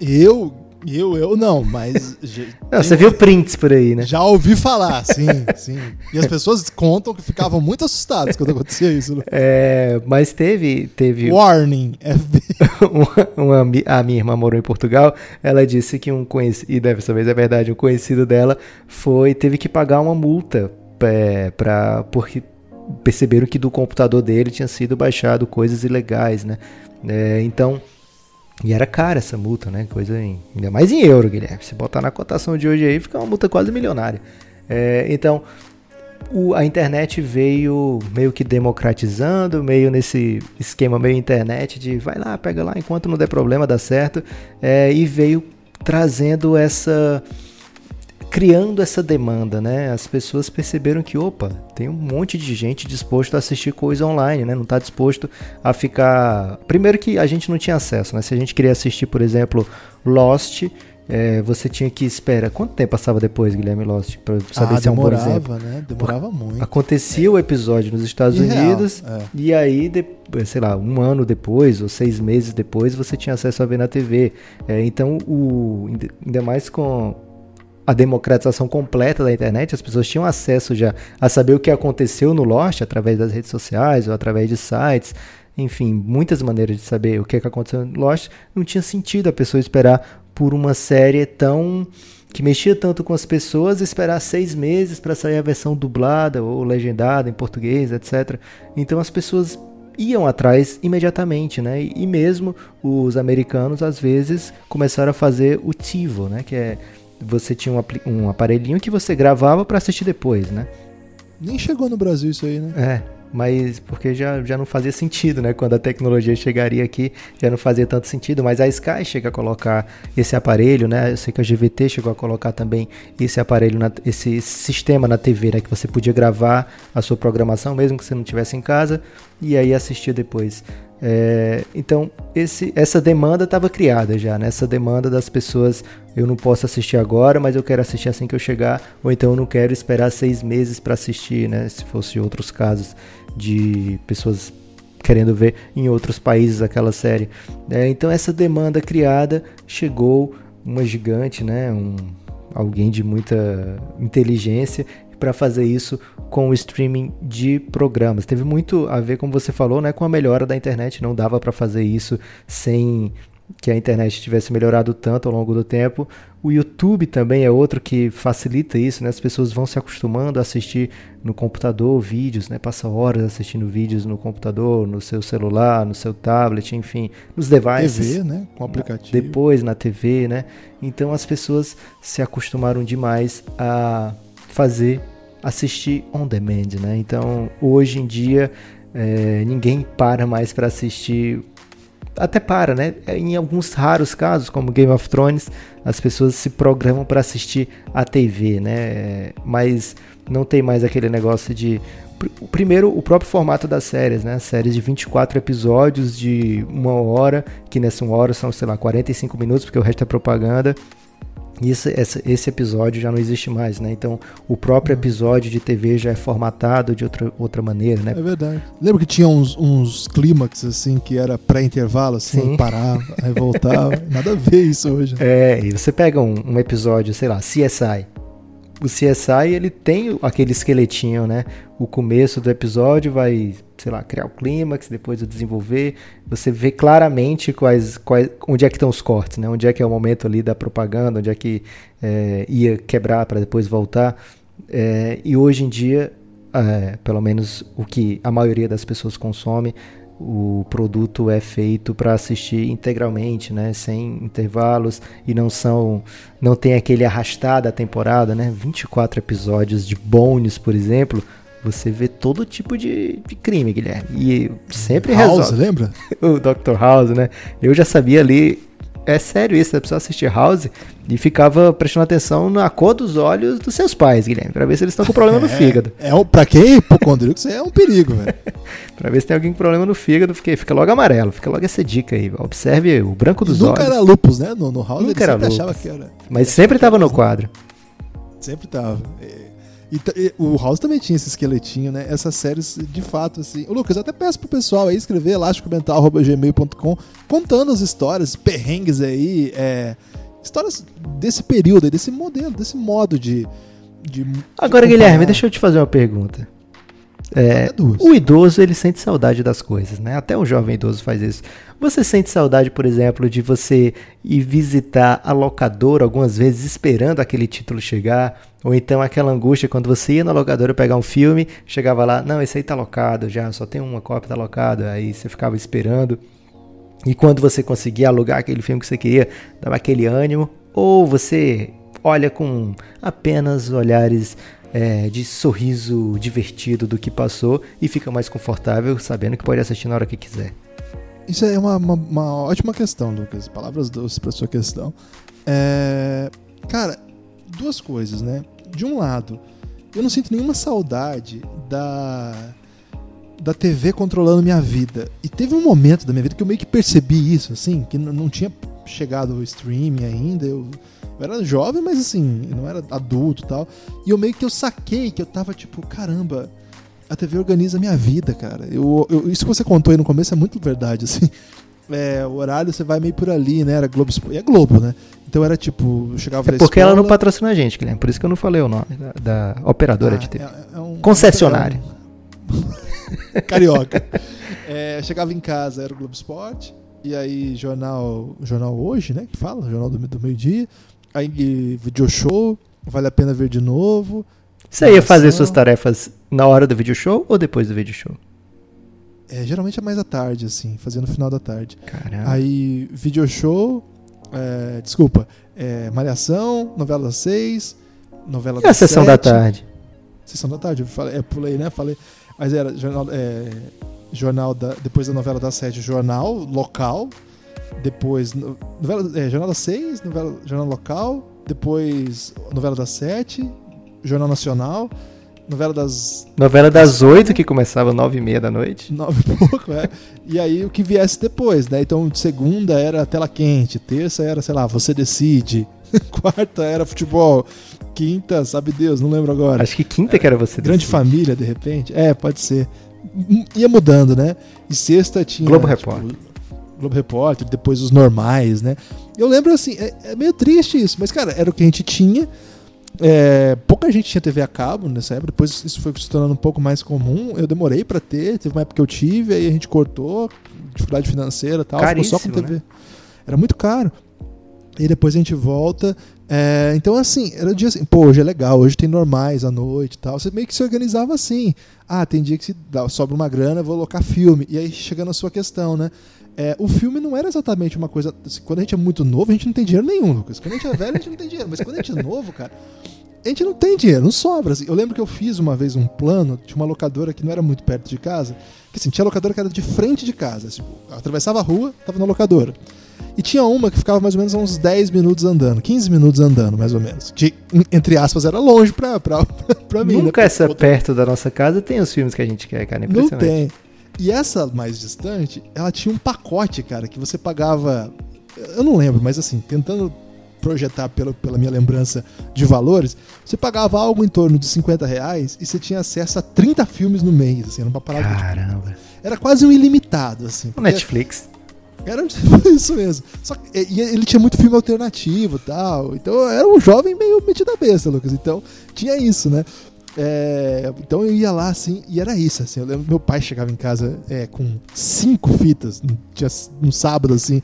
Eu eu, eu não, mas. [LAUGHS] não, você viu prints por aí, né? Já ouvi falar, sim, sim. E as pessoas contam que ficavam muito assustadas quando acontecia isso. Né? É, mas teve. teve Warning, [LAUGHS] FB. uma, uma, a minha irmã morou em Portugal. Ela disse que um conhecido, e dessa vez é verdade, um conhecido dela foi teve que pagar uma multa é, pra, porque perceberam que do computador dele tinha sido baixado coisas ilegais, né? É, então e era cara essa multa, né? Coisa em, ainda mais em euro, Guilherme. Se botar na cotação de hoje aí, fica uma multa quase milionária. É, então, o, a internet veio meio que democratizando, meio nesse esquema meio internet de vai lá, pega lá, enquanto não der problema, dá certo. É, e veio trazendo essa criando essa demanda, né? As pessoas perceberam que, opa, tem um monte de gente disposto a assistir coisa online, né? Não está disposto a ficar. Primeiro que a gente não tinha acesso, né? Se a gente queria assistir, por exemplo, Lost, é, você tinha que esperar. Quanto tempo passava depois, Guilherme Lost? Pra saber ah, se é um bom exemplo. Né? Demorava muito. Acontecia o episódio nos Estados Unidos, é. e aí, de, sei lá, um ano depois, ou seis meses depois, você tinha acesso a ver na TV. É, então, o, ainda mais com a democratização completa da internet, as pessoas tinham acesso já a saber o que aconteceu no Lost através das redes sociais ou através de sites, enfim, muitas maneiras de saber o que, que aconteceu no Lost, não tinha sentido a pessoa esperar por uma série tão que mexia tanto com as pessoas, esperar seis meses para sair a versão dublada ou legendada em português, etc. Então as pessoas iam atrás imediatamente, né? E mesmo os americanos às vezes começaram a fazer o TiVo, né? Que é você tinha um, um aparelhinho que você gravava para assistir depois, né? Nem chegou no Brasil isso aí, né? É mas porque já, já não fazia sentido, né? Quando a tecnologia chegaria aqui, já não fazia tanto sentido, mas a Sky chega a colocar esse aparelho, né? Eu sei que a GVT chegou a colocar também esse aparelho, na, esse sistema na TV, né? Que você podia gravar a sua programação, mesmo que você não estivesse em casa, e aí assistir depois. É, então, esse, essa demanda estava criada já, né? Essa demanda das pessoas, eu não posso assistir agora, mas eu quero assistir assim que eu chegar, ou então eu não quero esperar seis meses para assistir, né? Se fosse outros casos de pessoas querendo ver em outros países aquela série. É, então, essa demanda criada chegou uma gigante, né? Um, alguém de muita inteligência para fazer isso com o streaming de programas. Teve muito a ver, como você falou, né, com a melhora da internet. Não dava para fazer isso sem que a internet tivesse melhorado tanto ao longo do tempo. O YouTube também é outro que facilita isso, né? As pessoas vão se acostumando a assistir no computador vídeos, né? Passa horas assistindo vídeos no computador, no seu celular, no seu tablet, enfim, nos devices. TV, né? Com aplicativo. Depois na TV, né? Então as pessoas se acostumaram demais a fazer assistir on demand, né? Então, hoje em dia, é, ninguém para mais para assistir. Até para, né? Em alguns raros casos, como Game of Thrones, as pessoas se programam para assistir a TV, né? Mas não tem mais aquele negócio de primeiro o próprio formato das séries, né? Séries de 24 episódios de uma hora, que nessa uma hora são, sei lá, 45 minutos, porque o resto é propaganda. Isso, esse, esse episódio já não existe mais, né? Então, o próprio uhum. episódio de TV já é formatado de outra, outra maneira, né? É verdade. Lembra que tinha uns, uns clímax, assim, que era pré-intervalo, assim, Sim. parava, aí voltava. [LAUGHS] Nada a ver isso hoje. Né? É, e você pega um, um episódio, sei lá, CSI o CSI ele tem aquele esqueletinho, né? O começo do episódio vai, sei lá, criar o clímax, depois o desenvolver. Você vê claramente quais, quais, onde é que estão os cortes, né? Onde é que é o momento ali da propaganda, onde é que é, ia quebrar para depois voltar. É, e hoje em dia, é, pelo menos o que a maioria das pessoas consome, o produto é feito para assistir integralmente, né, sem intervalos e não são não tem aquele arrastar da temporada, né? 24 episódios de Bones, por exemplo, você vê todo tipo de, de crime, Guilherme. E sempre House, resolve. lembra? [LAUGHS] o Dr. House, né? Eu já sabia ali é sério isso, a pessoa assistir House e ficava prestando atenção na cor dos olhos dos seus pais, Guilherme, pra ver se eles estão com problema [LAUGHS] é, no fígado. É, um, pra quem é hipocondríaco, isso é um perigo, velho. [LAUGHS] pra ver se tem alguém com problema no fígado, porque fica logo amarelo, fica logo essa dica aí. Observe o branco dos nunca olhos. Nunca era lupus, né? No, no House nunca ele sempre achava que era. Mas sempre tava no quadro. Sempre tava. E, e, o House também tinha esse esqueletinho, né? Essas séries, de fato, assim. Ô, Lucas, eu até peço pro pessoal aí escrever elásticomental.gmail.com contando as histórias, perrengues aí, é, histórias desse período desse modelo, desse modo de. de Agora, de Guilherme, deixa eu te fazer uma pergunta. É, o idoso ele sente saudade das coisas, né? Até um jovem idoso faz isso. Você sente saudade, por exemplo, de você ir visitar a locadora algumas vezes esperando aquele título chegar, ou então aquela angústia quando você ia na locadora pegar um filme, chegava lá, não, esse aí tá locado já, só tem uma cópia tá locado, aí você ficava esperando. E quando você conseguia alugar aquele filme que você queria, dava aquele ânimo, ou você olha com apenas olhares é, de sorriso divertido do que passou e fica mais confortável sabendo que pode assistir na hora que quiser. Isso é uma, uma, uma ótima questão, Lucas. Palavras doces para sua questão. É, cara, duas coisas, né? De um lado, eu não sinto nenhuma saudade da da TV controlando minha vida. E teve um momento da minha vida que eu meio que percebi isso, assim, que não tinha chegado o streaming ainda. Eu, eu era jovem, mas assim, não era adulto e tal. E eu meio que eu saquei que eu tava tipo, caramba, a TV organiza a minha vida, cara. Eu, eu, isso que você contou aí no começo é muito verdade, [LAUGHS] assim. é, o horário você vai meio por ali, né? Era Globo. E é Globo, né? Então era tipo, eu chegava É porque ela não escola- patrocina a gente, Guilherme. Por isso que eu não falei o nome da, da operadora Ah, de TV. é- é um- Concessionária. um- [LAUGHS] Carioca. É, chegava em casa, era o Globo Esporte. E aí, jornal, jornal hoje, né? Que fala, jornal do, do meio-dia. Aí, video show, vale a pena ver de novo. Você ia fazer suas tarefas na hora do vídeo show ou depois do vídeo show? É, geralmente é mais à tarde, assim, fazia no final da tarde. Caramba. Aí, video show, é, desculpa, é, Malhação, novela das seis, novela E a sessão da sete. tarde? Sessão da tarde, eu falei, é, pulei, né? Falei. Mas era jornal, é, jornal da, depois da novela das sete, jornal local. Depois, no- novela, é, jornal das seis, novela, jornal local. Depois, novela das sete, jornal nacional. Novela das Novela das oito que começava nove e meia da noite. nove e pouco, é. E aí o que viesse depois, né? Então, segunda era tela quente, terça era, sei lá, você decide. [LAUGHS] Quarta era futebol. Quinta, sabe Deus, não lembro agora. Acho que quinta que era você. Grande decide. família, de repente. É, pode ser. Ia mudando, né? E sexta tinha. Globo tipo, Repórter. Globo Repórter, depois os normais, né? Eu lembro assim, é, é meio triste isso, mas, cara, era o que a gente tinha. É, pouca gente tinha TV a cabo nessa época, depois isso foi se tornando um pouco mais comum. Eu demorei pra ter, teve uma época que eu tive, aí a gente cortou, dificuldade financeira e tal, ficou só com Caríssimo, TV. Era muito caro. E depois a gente volta. É, então, assim, era dia assim, pô, hoje é legal, hoje tem normais à noite e tal. Você meio que se organizava assim. Ah, tem dia que se dá, sobra uma grana, vou alocar filme. E aí chega na sua questão, né? É, o filme não era exatamente uma coisa. assim, quando a gente é muito novo, a gente não tem dinheiro nenhum, Lucas. Quando a gente é velho, a gente não tem dinheiro. Mas quando a gente é novo, cara, a gente não tem dinheiro, não sobra. assim. Eu lembro que eu fiz uma vez um plano, tinha uma locadora que não era muito perto de casa. Que assim, tinha locadora que era de frente de casa. Eu atravessava a rua, tava na locadora. E tinha uma que ficava mais ou menos uns 10 minutos andando, 15 minutos andando, mais ou menos. Que, entre aspas, era longe pra, pra, [LAUGHS] pra mim. Nunca né? essa Outra- perto da nossa casa tem os filmes que a gente quer, cara. não Impressionante. tem. E essa mais distante, ela tinha um pacote, cara, que você pagava. Eu não lembro, mas assim, tentando projetar pela, pela minha lembrança de valores, você pagava algo em torno de 50 reais e você tinha acesso a 30 filmes no mês, assim, era uma parada. tipo, Caramba. era quase um ilimitado, assim. Netflix. Era [LAUGHS] isso mesmo. Só que e- ele tinha muito filme alternativo e tal. Então eu era um jovem meio metido a besta, Lucas. Então tinha isso, né? É, então eu ia lá assim, e era isso. Assim, eu lembro meu pai chegava em casa é, com cinco fitas, um, tinha um sábado assim.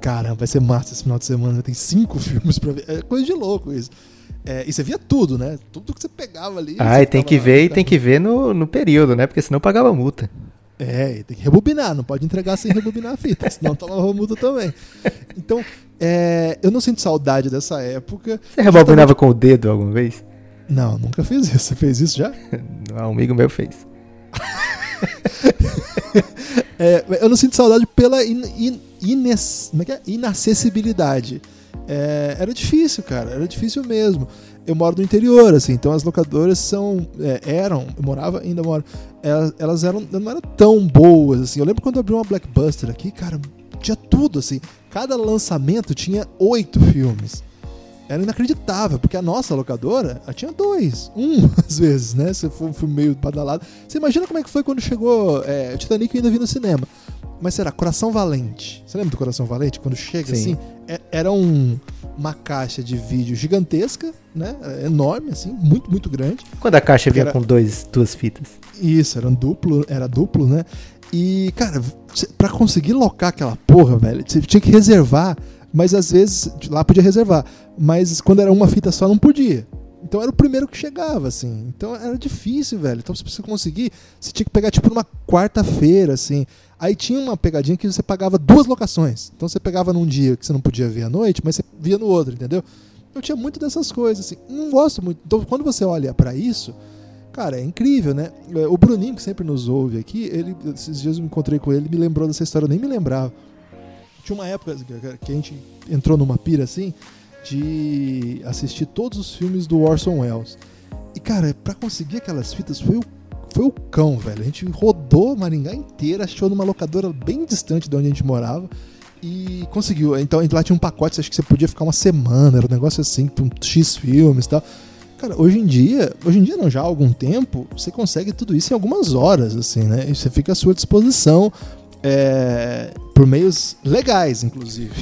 Caramba, vai ser massa esse final de semana, tem cinco [LAUGHS] filmes pra ver. É coisa de louco isso. É, e você via tudo, né? Tudo que você pegava ali. Ah, e tem que lá, ver e tá- tem que ver no, no período, né? Porque senão pagava multa. É, e tem que rebobinar, não pode entregar sem rebobinar a fita, senão toma multa também. Então, é, eu não sinto saudade dessa época. Você rebobinava com o dedo alguma vez? Não, nunca fiz isso. Você fez isso já? [LAUGHS] Um amigo meu fez. [LAUGHS] É, eu não sinto saudade pela in, in- ines- é é? inacessibilidade. É, era difícil, cara. Era difícil mesmo. Eu moro no interior, assim, então as locadoras são. é, eram, eu morava, ainda moro. Elas, elas eram, não eram tão boas, assim. Eu lembro quando eu abri uma Blackbuster aqui, cara, tinha tudo, assim. Cada lançamento tinha oito filmes. Era inacreditável, porque a nossa locadora ela tinha dois, um [LAUGHS] às vezes, né? Se for um filme meio badalado. Você imagina como é que foi quando chegou é, Titanic eu ainda vi no cinema. Mas será, Coração Valente. Você lembra do Coração Valente? Quando chega Sim. assim, é- era um, uma caixa de vídeo gigantesca, né? É, Enorme, assim, muito, muito grande. Quando a caixa vinha Era- com dois, duas fitas. Isso, era um duplo, era duplo, né? E, cara, pra conseguir locar aquela porra, velho, você tinha que reservar, mas às vezes lá podia reservar, mas quando era uma fita só não podia. Então era o primeiro que chegava, assim. Então era difícil, velho. Então se você conseguir, você tinha que pegar tipo numa quarta-feira, assim. Aí tinha uma pegadinha que você pagava duas locações. Então você pegava num dia que você não podia ver à noite, mas você via no outro, entendeu? Eu tinha muito dessas coisas, assim. Não gosto muito. Então quando você olha pra isso, Cara, é incrível, né? É, O Bruninho, que sempre nos ouve aqui, ele, esses dias eu encontrei com ele, me lembrou dessa história, eu nem me lembrava. Tinha uma época que a gente entrou numa pira assim, de assistir todos os filmes do Orson Welles. E, cara, pra conseguir aquelas fitas foi o, foi o cão, velho. A gente rodou Maringá inteira, achou numa locadora bem distante de onde a gente morava. E conseguiu. Então lá tinha um pacote, acho que você podia ficar uma semana, era um negócio assim, com X filmes e tal. Cara, hoje em dia, hoje em dia não, já há algum tempo, você consegue tudo isso em algumas horas, assim, né? E você fica à sua disposição. é, por meios legais, inclusive.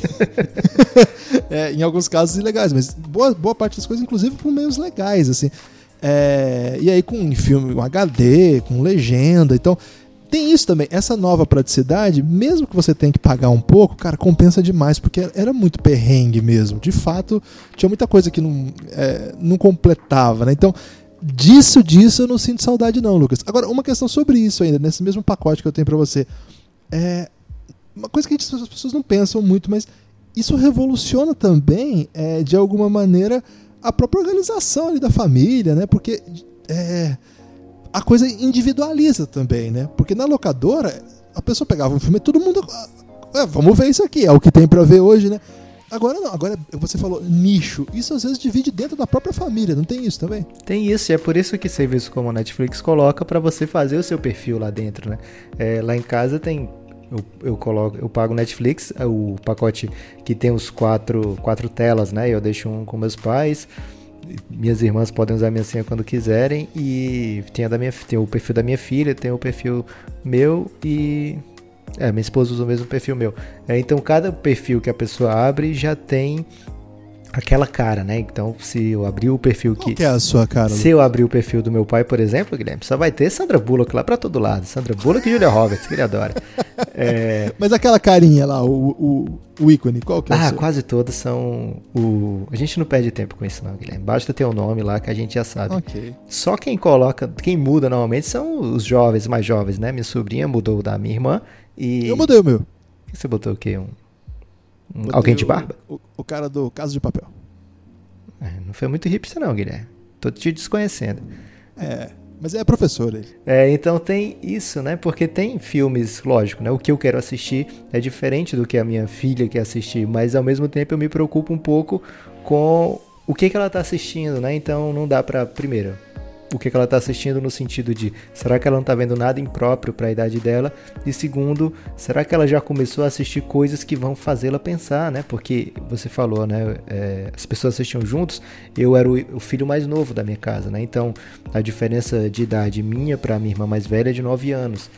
[LAUGHS] é, em alguns casos ilegais, mas boa, boa parte das coisas, inclusive, por meios legais, assim. É, e aí com filme, HD, com legenda, então tem isso também, essa nova praticidade, mesmo que você tenha que pagar um pouco, cara, compensa demais, porque era muito perrengue mesmo. De fato, tinha muita coisa que não, é, não completava, né? Então, disso, disso eu não sinto saudade não, Lucas. Agora, uma questão sobre isso ainda, nesse mesmo pacote que eu tenho para você. É uma coisa que as pessoas não pensam muito, mas isso revoluciona também, é, de alguma maneira, a própria organização ali da família, né? Porque é, a coisa individualiza também, né? Porque na locadora, a pessoa pegava um filme e todo mundo. É, vamos ver isso aqui, é o que tem para ver hoje, né? Agora não, agora você falou nicho. Isso às vezes divide dentro da própria família, não tem isso também? Tem isso, e é por isso que serviços como a Netflix coloca para você fazer o seu perfil lá dentro, né? É, lá em casa tem eu, eu, coloco, eu pago Netflix, é o pacote que tem os quatro, quatro telas, né? Eu deixo um com meus pais, minhas irmãs podem usar minha senha quando quiserem e tem, a da minha, tem o perfil da minha filha, tem o perfil meu e é, minha esposa usa o mesmo perfil meu. É, então cada perfil que a pessoa abre já tem aquela cara, né? Então, se eu abrir o perfil que. Qual que é a sua cara? Se eu abrir o perfil do meu pai, por exemplo, Guilherme, só vai ter Sandra Bullock lá pra todo lado. Sandra Bullock e Julia Roberts, que ele adora. É... [LAUGHS] Mas aquela carinha lá, o, o, o ícone, qual que é Ah, quase todas são o. A gente não perde tempo com isso, não, Guilherme. Basta ter o um nome lá que a gente já sabe. Ok. Só quem coloca, quem muda normalmente são os jovens, mais jovens, né? Minha sobrinha mudou da minha irmã e. Eu mudei o meu. Você botou o quê? Um Alguém de barba? O, o, o, cara do Caso de Papel. É, não foi muito hipster não, Guilherme. Tô te desconhecendo. É, mas é professor ele. É, então tem isso, né? Porque tem filmes, lógico, né? O que eu quero assistir é diferente do que a minha filha quer assistir, mas ao mesmo tempo eu me preocupo um pouco com o que, que ela tá assistindo, né? Então não dá pra, primeiro, o que, ela está assistindo no sentido de será que ela não está vendo nada impróprio para a idade dela? E segundo, será que ela já começou a assistir coisas que vão fazê-la pensar, né? Porque você falou, né? É, as pessoas assistiam juntos, eu era o, o, filho mais novo da minha casa, né? Então a diferença de idade minha para minha irmã mais velha é de 9 anos.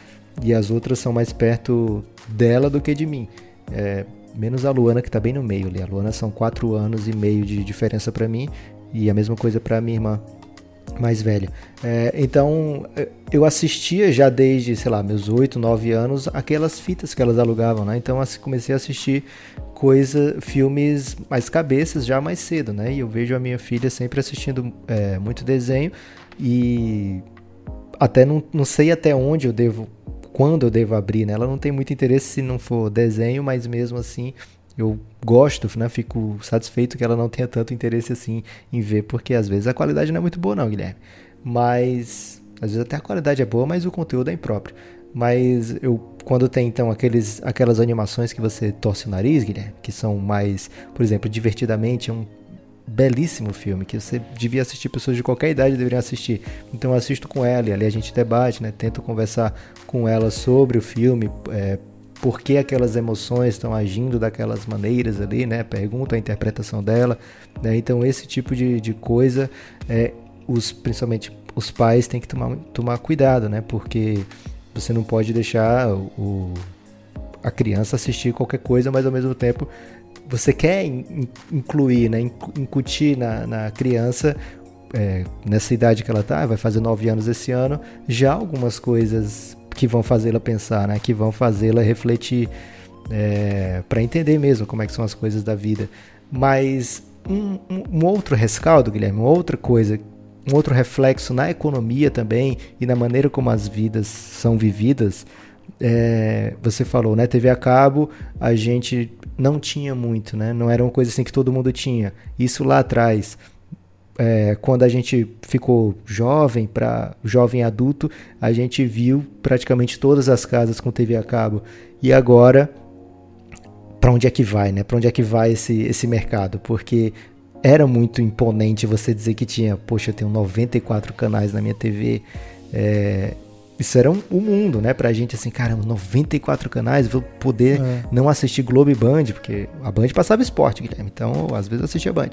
E as outras são mais perto dela do que de mim. É, menos a Luana que está bem no meio ali. A Luana são 4 anos e meio de diferença para mim e a mesma coisa para minha irmã mais velha. É, então é, eu assistia já desde, sei lá, meus 8, 9 anos aquelas fitas que elas alugavam, né? Então comecei a assistir coisa, filmes mais cabeças já mais cedo, né? E eu vejo a minha filha sempre assistindo é, muito desenho e até não, não sei até onde eu devo, quando eu devo abrir, né? Ela não tem muito interesse se não for desenho, mas mesmo assim eu gosto, né? Fico satisfeito que ela não tenha tanto interesse assim em ver, porque às vezes a qualidade não é muito boa, não, Guilherme. Mas às vezes até a qualidade é boa, mas o conteúdo é impróprio. Mas eu, quando tem então aqueles, aquelas animações que você torce o nariz, Guilherme, que são mais, por exemplo, divertidamente, é um belíssimo filme que você devia assistir, pessoas de qualquer idade deveriam assistir. Então eu assisto com ela e ali a gente debate, né? Tento conversar com ela sobre o filme, é, por que aquelas emoções estão agindo daquelas maneiras ali, né? Pergunta a interpretação dela, né? Então esse tipo de, de coisa, é, os, principalmente os pais têm que tomar, tomar cuidado, né? Porque você não pode deixar o, a criança assistir qualquer coisa, mas ao mesmo tempo você quer in, incluir, né? incutir na, na criança é, nessa idade que ela tá, vai fazer nove anos esse ano, já algumas coisas que vão fazê-la pensar, né? Que vão fazê-la refletir é, para entender mesmo como é que são as coisas da vida. Mas um, um, outro rescaldo, Guilherme, outra coisa, um outro reflexo na economia também e na maneira como as vidas são vividas. É, você falou, né? TV a cabo, a gente não tinha muito, né? Não era uma coisa assim que todo mundo tinha. Isso lá atrás é, quando a gente ficou jovem para jovem adulto, a gente viu praticamente todas as casas com TV a cabo. E agora, para onde é que vai, né? Para onde é que vai esse, esse mercado? Porque era muito imponente você dizer que tinha, poxa, eu tenho 94 canais na minha TV. É, isso era um, um mundo, né, pra gente, assim, caramba, 94 canais, vou poder É. não assistir Globo e Band, porque a Band passava esporte, Guilherme, então às vezes eu assistia Band.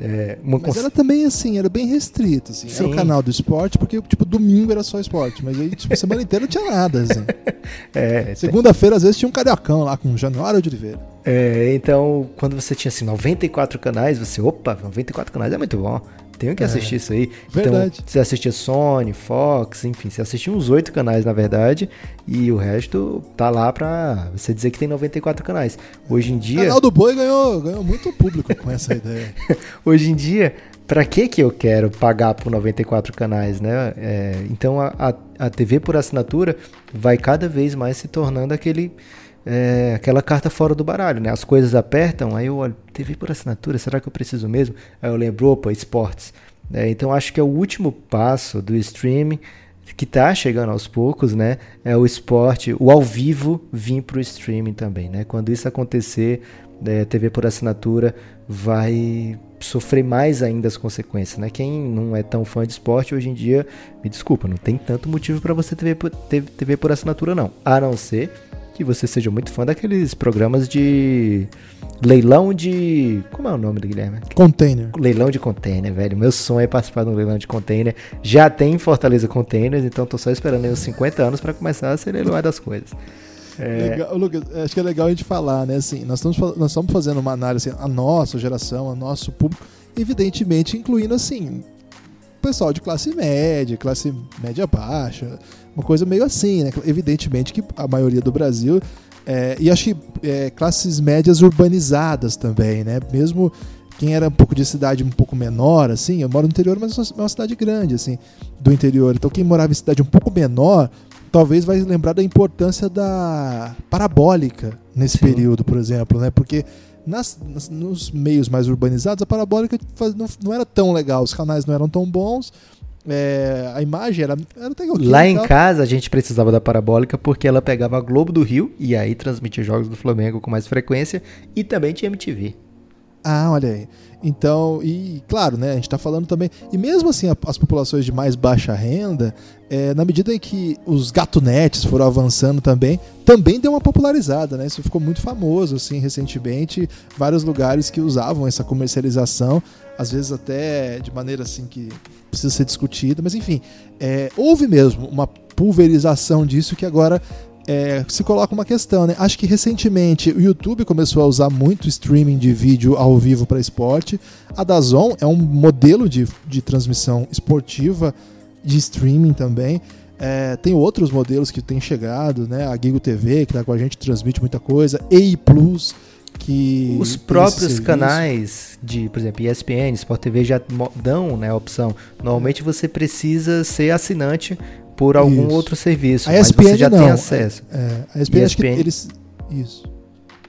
É, Mas cons- era também assim, era bem restrito, assim. Era Sim. o canal do esporte, porque, tipo, domingo era só esporte. Mas aí, tipo, semana [LAUGHS] inteira não tinha nada, assim. [LAUGHS] é, Segunda-feira, às vezes, tinha um cariocão lá com Januário de Oliveira. É, então, quando você tinha assim 94 canais, você, opa, 94 canais é muito bom. Tenho que É, assistir isso aí. verdade. Então, você assistia Sony, Fox, enfim, você assistia uns oito canais, na verdade, e o resto tá lá pra você dizer que tem 94 canais. Hoje em O dia, canal do Boi ganhou, ganhou muito público com essa ideia. [LAUGHS] hoje em dia, pra que que eu quero pagar por 94 canais, né? É, então, a, a, a TV por assinatura vai cada vez mais se tornando aquele é, aquela carta fora do baralho, né? As coisas apertam, aí eu olho, TV por assinatura, será que eu preciso mesmo? Aí eu lembro, opa, esportes. É, então acho que é o último passo do streaming que tá chegando aos poucos, né? É o esporte, o ao vivo vir pro streaming também, né? Quando isso acontecer, é, TV por assinatura vai sofrer mais ainda as consequências, né? Quem não é tão fã de esporte hoje em dia, me desculpa, não tem tanto motivo para você TV por, TV por assinatura não, a não ser que você seja muito fã daqueles programas de leilão de, como é o nome do Guilherme? Container. Leilão de container, velho. Meu sonho é participar de um leilão de container. Já tem em Fortaleza Containers, então tô só esperando aí uns 50 anos para começar a ser leiloar das coisas. É, Legal, Lucas, acho que é legal a gente falar, né? Assim, nós estamos, nós estamos fazendo uma análise, assim, a nossa geração, a nosso público, evidentemente incluindo, assim, pessoal de classe média, classe média baixa, uma coisa meio assim, né? Evidentemente que a maioria do Brasil, é, e acho que é, classes médias urbanizadas também, né? Mesmo quem era um pouco de cidade um pouco menor, assim, eu moro no interior, mas é uma cidade grande, assim, do interior. Então quem morava em cidade um pouco menor, talvez vai lembrar da importância da parabólica nesse Sim. período, por exemplo, né? Porque nas, nas- nos meios mais urbanizados, a parabólica não, não era tão legal, os canais não eram tão bons, é, a imagem era, era até ok Lá em casa a gente precisava da parabólica porque ela pegava a Globo do Rio e aí transmitia jogos do Flamengo com mais frequência e também tinha MTV. Ah, olha aí. Então, e claro, né, a gente tá falando também. E mesmo assim, a- as populações de mais baixa renda, é, na medida em que os gatonetes foram avançando também, também deu uma popularizada, né? Isso ficou muito famoso, assim, recentemente. Vários lugares que usavam essa comercialização, às vezes até de maneira assim que precisa ser discutida, mas enfim, é, houve mesmo uma pulverização disso que agora é, se coloca uma questão, né? Acho que recentemente o YouTube começou a usar muito streaming de vídeo ao vivo para esporte. A Dazon é um modelo de, de transmissão esportiva de streaming também. É, tem outros modelos que têm chegado, né? A Gigo TV, que tá com a gente, transmite muita coisa. EI Plus, que. Os próprios canais de, por exemplo, ESPN, Sport TV já dão né, a opção. Normalmente você precisa ser assinante por algum Isso. outro serviço, A mas ESPN você já não. tem acesso. É, a ESPN, acho que ESPN. eles. Isso.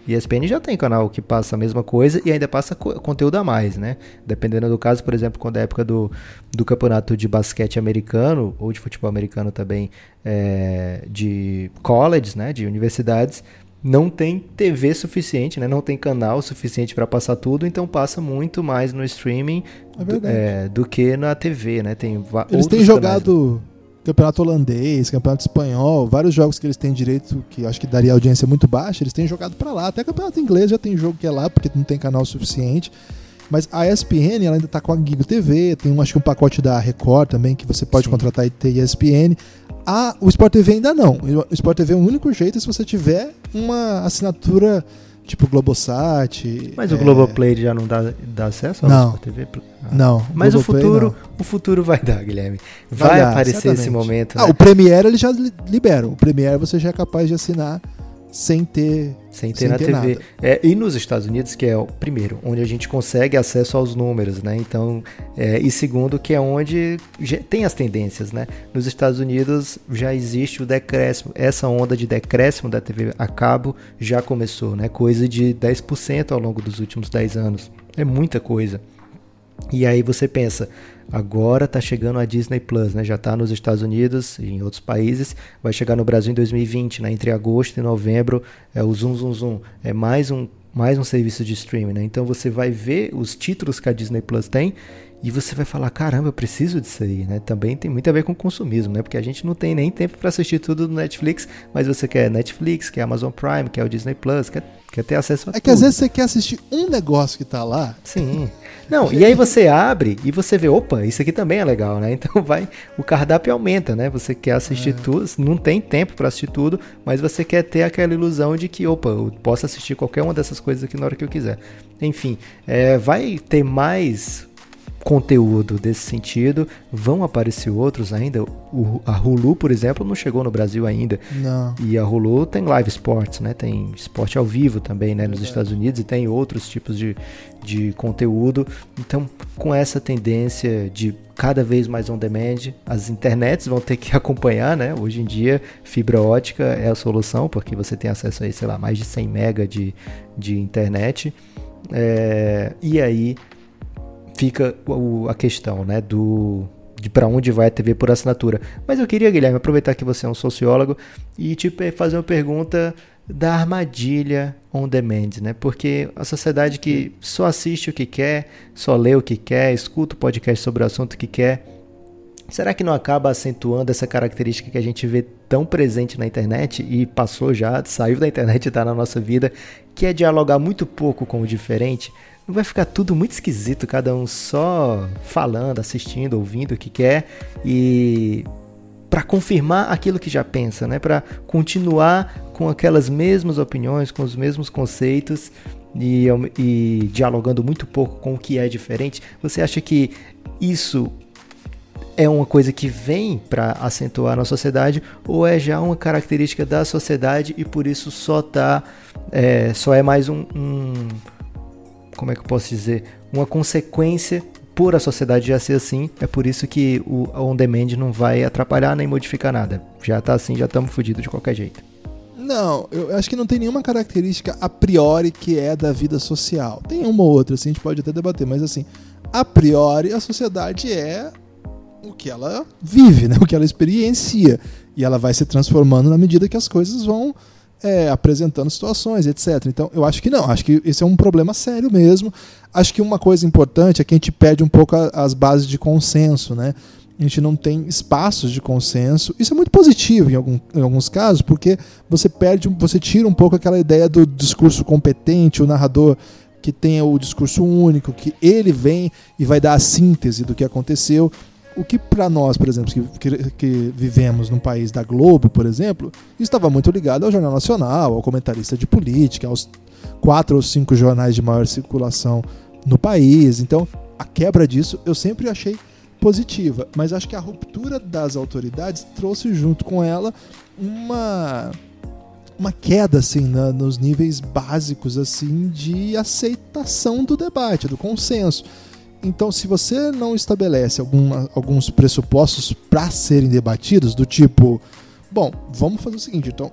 E a ESPN já tem canal que passa a mesma coisa e ainda passa co- conteúdo a mais, né? Dependendo do caso, por exemplo, quando é a época do, do campeonato de basquete americano, ou de futebol americano também, é, de colleges, né? De universidades, não tem TV suficiente, né? Não tem canal suficiente para passar tudo, então passa muito mais no streaming É do, é, do que na TV, né? Tem Eles têm jogado campeonato holandês, campeonato espanhol, vários jogos que eles têm direito, que acho que daria audiência muito baixa, eles têm jogado pra lá. Até campeonato inglês já tem jogo que é lá, porque não tem canal suficiente. Mas a ESPN ela ainda tá com a Gigo TV, tem um, acho que um pacote da Record também, que você pode Sim. contratar e ter ESPN. A, o Sport TV ainda não. O Sport TV é o único jeito se você tiver uma assinatura tipo Globosat. Mas é, o Globoplay já não dá, dá acesso ao Não. Sport TV? Ah. Não. Mas o futuro, não. o futuro vai dar, Guilherme. Vai Vai, dar, aparecer esse certamente. momento, Ah, né? o Premiere eles já li- liberam. O Premiere você já é capaz de assinar sem ter. sem ter sem na ter TV. É, e nos Estados Unidos, que é o primeiro, onde a gente consegue acesso aos números, né? Então, é, e segundo, que é onde tem as tendências, né? Nos Estados Unidos já existe o decréscimo, essa onda de decréscimo da TV a cabo já começou, né? Coisa de 10% ao longo dos últimos 10 anos. É muita coisa. E aí você pensa, agora tá chegando a Disney Plus, né? Já tá nos Estados Unidos e em outros países, vai chegar no Brasil em 2020, né? Entre agosto e novembro, é o Zoom Zoom Zoom, é mais um mais um serviço de streaming, né? Então você vai ver os títulos que a Disney Plus tem e você vai falar, caramba, eu preciso disso aí, né? Também tem muito a ver com consumismo, né? Porque a gente não tem nem tempo para assistir tudo no Netflix, mas você quer Netflix, quer Amazon Prime, quer o Disney Plus, quer, quer ter acesso a É tudo. que às vezes você quer assistir um negócio que tá lá. Sim. Não, e aí você abre e você vê, opa, isso aqui também é legal, né? [LAUGHS] Então vai, o cardápio aumenta, né? Você quer assistir tudo, não tem tempo para assistir tudo, mas você quer ter aquela ilusão de que, opa, eu posso assistir qualquer uma dessas coisas aqui na hora que eu quiser. Enfim, é, vai ter mais conteúdo desse sentido, vão aparecer outros ainda. O, a Hulu, por exemplo, não chegou no Brasil ainda. Não. E a Hulu tem live sports, né? Tem esporte ao vivo também, né? Nos Estados Unidos e tem outros tipos de, de conteúdo. Então, com essa tendência de cada vez mais on demand, as internets vão ter que [LAUGHS] acompanhar, né? Hoje em dia, fibra ótica é a solução, porque você tem acesso aí, sei lá, mais de 100 mega de, de internet. É, e aí fica a questão, né, do de para onde vai a TV por assinatura. Mas eu queria, Guilherme, aproveitar que você é um sociólogo e te fazer uma pergunta da armadilha on demand, né? Porque a sociedade que só assiste o que quer, só lê o que quer, escuta o podcast sobre o assunto que quer, será que não acaba acentuando essa característica que a gente vê tão presente na internet e passou já, saiu da internet e está na nossa vida, que é dialogar muito pouco com o diferente? Não vai ficar tudo muito esquisito, cada um só falando, assistindo, ouvindo o que quer e para confirmar aquilo que já pensa, né? Para continuar com aquelas mesmas opiniões, com os mesmos conceitos e, e dialogando muito pouco com o que é diferente. Você acha que isso é uma coisa que vem para acentuar na sociedade ou é já uma característica da sociedade e por isso só tá é, só é mais um, um como é que eu posso dizer uma consequência por a sociedade já ser assim é por isso que o on demand não vai atrapalhar nem modificar nada já tá assim já estamos fodidos de qualquer jeito Não, eu acho que não tem nenhuma característica a priori que é da vida social. Tem uma ou outra, assim, a gente pode até debater, mas assim, a priori a sociedade é o que ela vive, né? o que ela experiencia. E ela vai se transformando na medida que as coisas vão é, apresentando situações, etc. Então, eu acho que não, acho que esse é um problema sério mesmo. Acho que uma coisa importante é que a gente perde um pouco a- as bases de consenso, né? A gente não tem espaços de consenso. Isso é muito positivo em, algum- em alguns casos, porque você perde, você tira um pouco aquela ideia do discurso competente, o narrador que tem o discurso único, que ele vem e vai dar a síntese do que aconteceu. O que para nós, por exemplo, que, que- que vivemos num país da Globo, por exemplo, estava muito ligado ao Jornal Nacional, ao comentarista de política, aos quatro ou cinco jornais de maior circulação no país. Então, a quebra disso eu sempre achei positiva, mas acho que a ruptura das autoridades trouxe junto com ela uma uma queda assim na- nos níveis básicos assim de aceitação do debate, do consenso. Então, se você não estabelece alguma- alguns pressupostos para serem debatidos, do tipo, bom, vamos fazer o seguinte, então,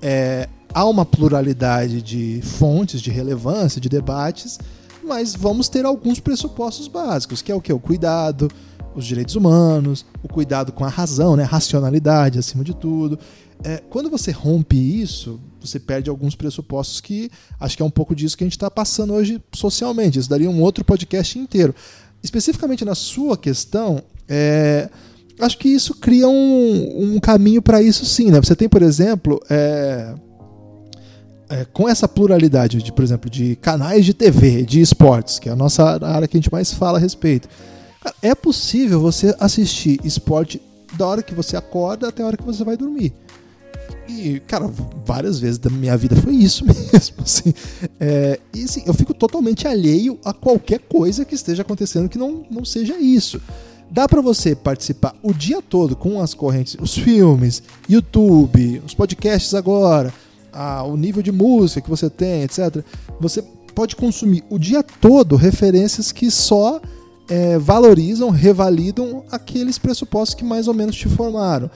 é, há uma pluralidade de fontes, de relevância, de debates, mas vamos ter alguns pressupostos básicos, que é o que? O cuidado, os direitos humanos, o cuidado com a razão, né? racionalidade acima de tudo. É, quando você rompe isso, você perde alguns pressupostos que acho que é um pouco disso que a gente está passando hoje socialmente. Isso daria um outro podcast inteiro. Especificamente na sua questão, é, acho que isso cria um, um caminho para isso sim. Né? Você tem, por exemplo, é, é, com essa pluralidade de, por exemplo, de canais de TV, de esportes, que é a nossa área que a gente mais fala a respeito. É possível você assistir esporte da hora que você acorda até a hora que você vai dormir. E, cara, várias vezes da minha vida foi isso [LAUGHS] mesmo. Assim. É, e assim, eu fico totalmente alheio a qualquer coisa que esteja acontecendo que não, não seja isso. Dá pra você participar o dia todo com as correntes, os filmes, YouTube, os podcasts agora, a- o nível de música que você tem, etc. Você pode consumir o dia todo referências que só é, valorizam, revalidam aqueles pressupostos que mais ou menos te formaram.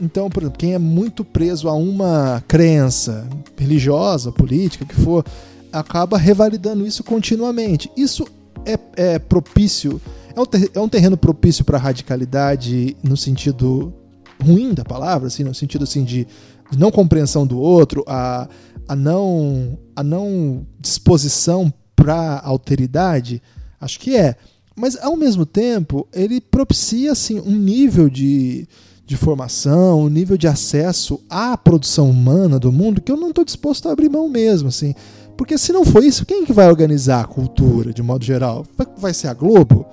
Então, por exemplo, quem é muito preso a uma crença religiosa, política, que for, acaba revalidando isso continuamente. Isso é, é propício, é um, é um terreno propício para radicalidade no sentido ruim da palavra, assim, no sentido assim de não compreensão do outro, a, a não a não disposição para alteridade, acho que é. mas ao mesmo tempo ele propicia assim um nível de, de formação, um nível de acesso à produção humana do mundo que eu não estou disposto a abrir mão mesmo, assim. Porque se não for isso, quem que vai organizar a cultura de modo geral? Vai ser a Globo?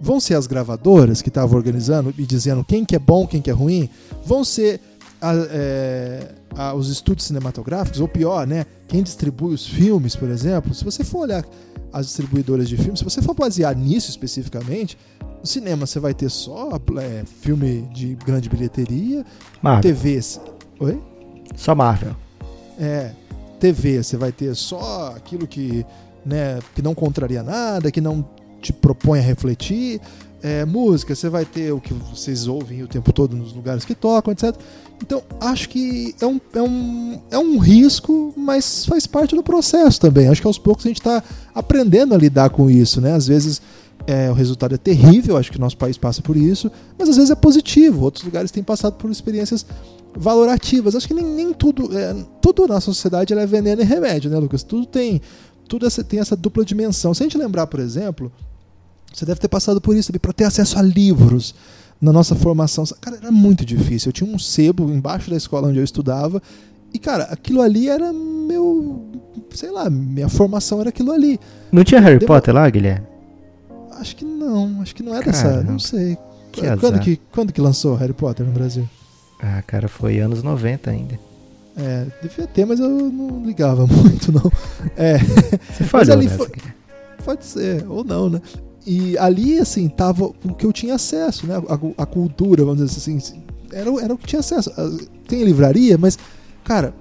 Vão ser as gravadoras que estavam organizando e dizendo quem que é bom, quem que é ruim? Vão ser a, é, a, os estúdios cinematográficos? Ou pior, né? Quem distribui os filmes, por exemplo? Se você for olhar as distribuidoras de filmes, se você for basear nisso especificamente, no cinema você vai ter só é, filme de grande bilheteria, Marvel. TVs. Oi? Só Marvel. É, TV, você vai ter só aquilo que, né, que não contraria nada, que não te propõe a refletir. É, música, você vai ter o que vocês ouvem o tempo todo nos lugares que tocam, etc. Então, acho que é um, é um, é um risco, mas faz parte do processo também. Acho que aos poucos a gente está aprendendo a lidar com isso, né? Às vezes é, o resultado é terrível, acho que o nosso país passa por isso, mas às vezes é positivo. Outros lugares têm passado por experiências valorativas. Acho que nem, nem tudo, é, tudo na sociedade é veneno e remédio, né, Lucas? Tudo tem, tudo essa, tem essa dupla dimensão. Se a gente lembrar, por exemplo, você deve ter passado por isso para ter acesso a livros na nossa formação. Cara, era muito difícil. Eu tinha um sebo embaixo da escola onde eu estudava. E, cara, aquilo ali era meu. Sei lá, minha formação era aquilo ali. Não tinha Harry Demo... Potter lá, Guilherme? Acho que não. Acho que não era essa. Não sei. Que quando, que, quando que lançou Harry Potter no Brasil? Ah, cara, foi anos 90 ainda. É, devia ter, mas eu não ligava [LAUGHS] muito, não. É. Você falhou ali foi... Pode ser, ou não, né? E ali, assim, tava o que eu tinha acesso, né? A, a cultura, vamos dizer assim, era, era o que tinha acesso. Tem livraria, mas, cara,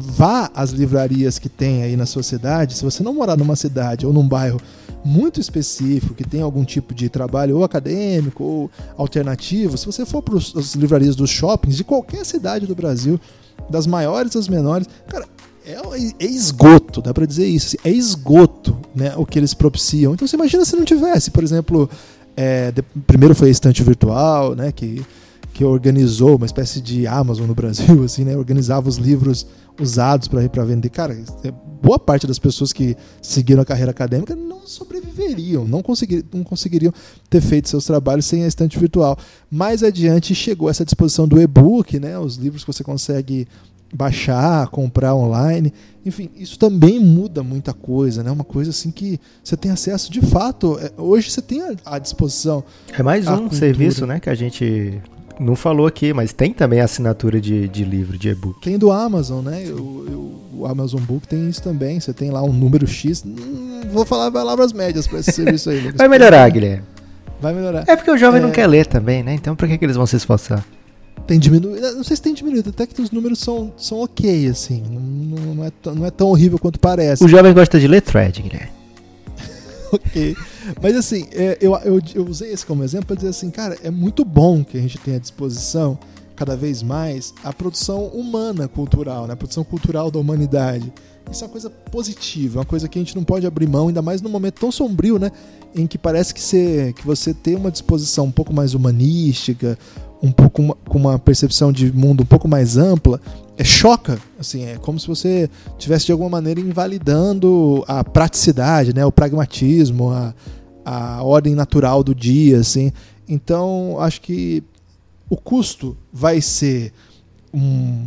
vá às livrarias que tem aí na sua cidade. Se você não morar numa cidade ou num bairro muito específico, que tem algum tipo de trabalho ou acadêmico ou alternativo, se você for para as livrarias dos shoppings de qualquer cidade do Brasil, das maiores às menores, cara, é, é esgoto, dá para dizer isso, assim, é esgoto né, o que eles propiciam. Então você imagina se não tivesse, por exemplo, é, de, primeiro foi a estante virtual, né, que que organizou uma espécie de Amazon no Brasil, [LAUGHS] assim, né? Organizava os livros usados para vender. Cara, é, boa parte das pessoas que seguiram a carreira acadêmica não sobreviveriam, não, conseguir, não conseguiriam ter feito seus trabalhos sem a estante virtual. Mais adiante chegou essa disposição do e-book, né? Os livros que você consegue baixar, comprar online. Enfim, isso também muda muita coisa, né? Uma coisa assim que você tem acesso de fato. É, hoje você tem à disposição. É mais um cultura. serviço, né, que a gente não falou aqui, mas tem também assinatura de, de livro, de e-book. Tem do Amazon, né? O, o, Amazon Book tem isso também. Você tem lá um número X. Hum, vou falar palavras médias para esse serviço aí. [LAUGHS] Vai melhorar, Guilherme. Vai melhorar. É porque o jovem é... não quer ler também, né? Então por que, que eles vão se esforçar? Tem diminuído. Não sei se tem diminuído, até que os números são, são ok, assim. Não, não, é, não é tão horrível quanto parece. O jovem gosta de ler thread, Guilherme. [LAUGHS] ok. Mas assim, é, eu, eu, eu, usei esse como exemplo para dizer assim, cara, é muito bom que a gente tenha à disposição cada vez mais a produção humana cultural, né? a produção cultural da humanidade. Isso é uma coisa positiva, uma coisa que a gente não pode abrir mão, ainda mais num momento tão sombrio, né? Em que parece que você, que você tem uma disposição um pouco mais humanística, um pouco com uma percepção de mundo um pouco mais ampla, é choca, assim, é como se você tivesse de alguma maneira invalidando a praticidade, né, o pragmatismo, a, a ordem natural do dia, assim. Então, acho que o custo vai ser um,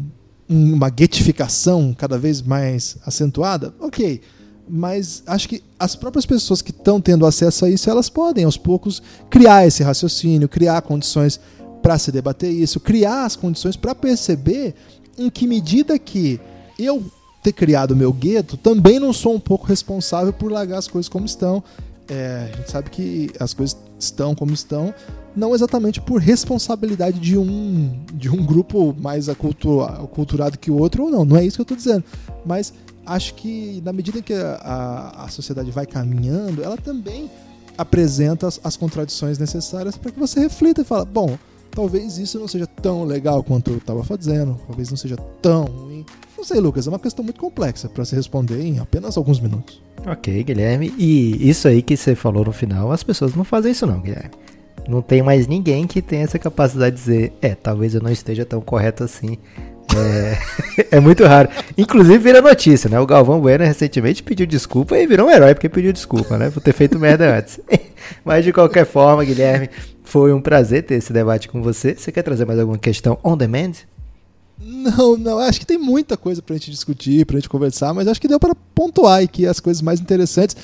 uma guetificação cada vez mais acentuada, ok. Mas acho que as próprias pessoas que estão tendo acesso a isso, elas podem, aos poucos, criar esse raciocínio, criar condições para se debater isso, criar as condições para perceber em que medida que eu ter criado o meu gueto também não sou um pouco responsável por largar as coisas como estão. É, a gente sabe que as coisas estão como estão, não exatamente por responsabilidade de um, de um grupo mais aculturado que o outro, ou não, não é isso que eu estou dizendo. Mas acho que na medida que a, a, sociedade vai caminhando, ela também apresenta as, as contradições necessárias para que você reflita e fala, bom, talvez isso não seja tão legal quanto eu estava fazendo, talvez não seja tão ruim. Não sei, Lucas, é uma questão muito complexa para se responder em apenas alguns minutos. Ok, Guilherme. E isso aí que você falou no final, as pessoas não fazem isso não, Guilherme. Não tem mais ninguém que tenha essa capacidade de dizer, é, talvez eu não esteja tão correto assim. É, [LAUGHS] é muito raro. Inclusive vira notícia, né? O Galvão Bueno recentemente pediu desculpa e virou um herói porque pediu desculpa, né? Por ter feito merda [LAUGHS] antes. [LAUGHS] Mas de qualquer forma, Guilherme, foi um prazer ter esse debate com você. Você quer trazer mais alguma questão on demand? Não, não, acho que tem muita coisa pra gente discutir, pra gente conversar, mas acho que deu para pontuar aqui as coisas mais interessantes.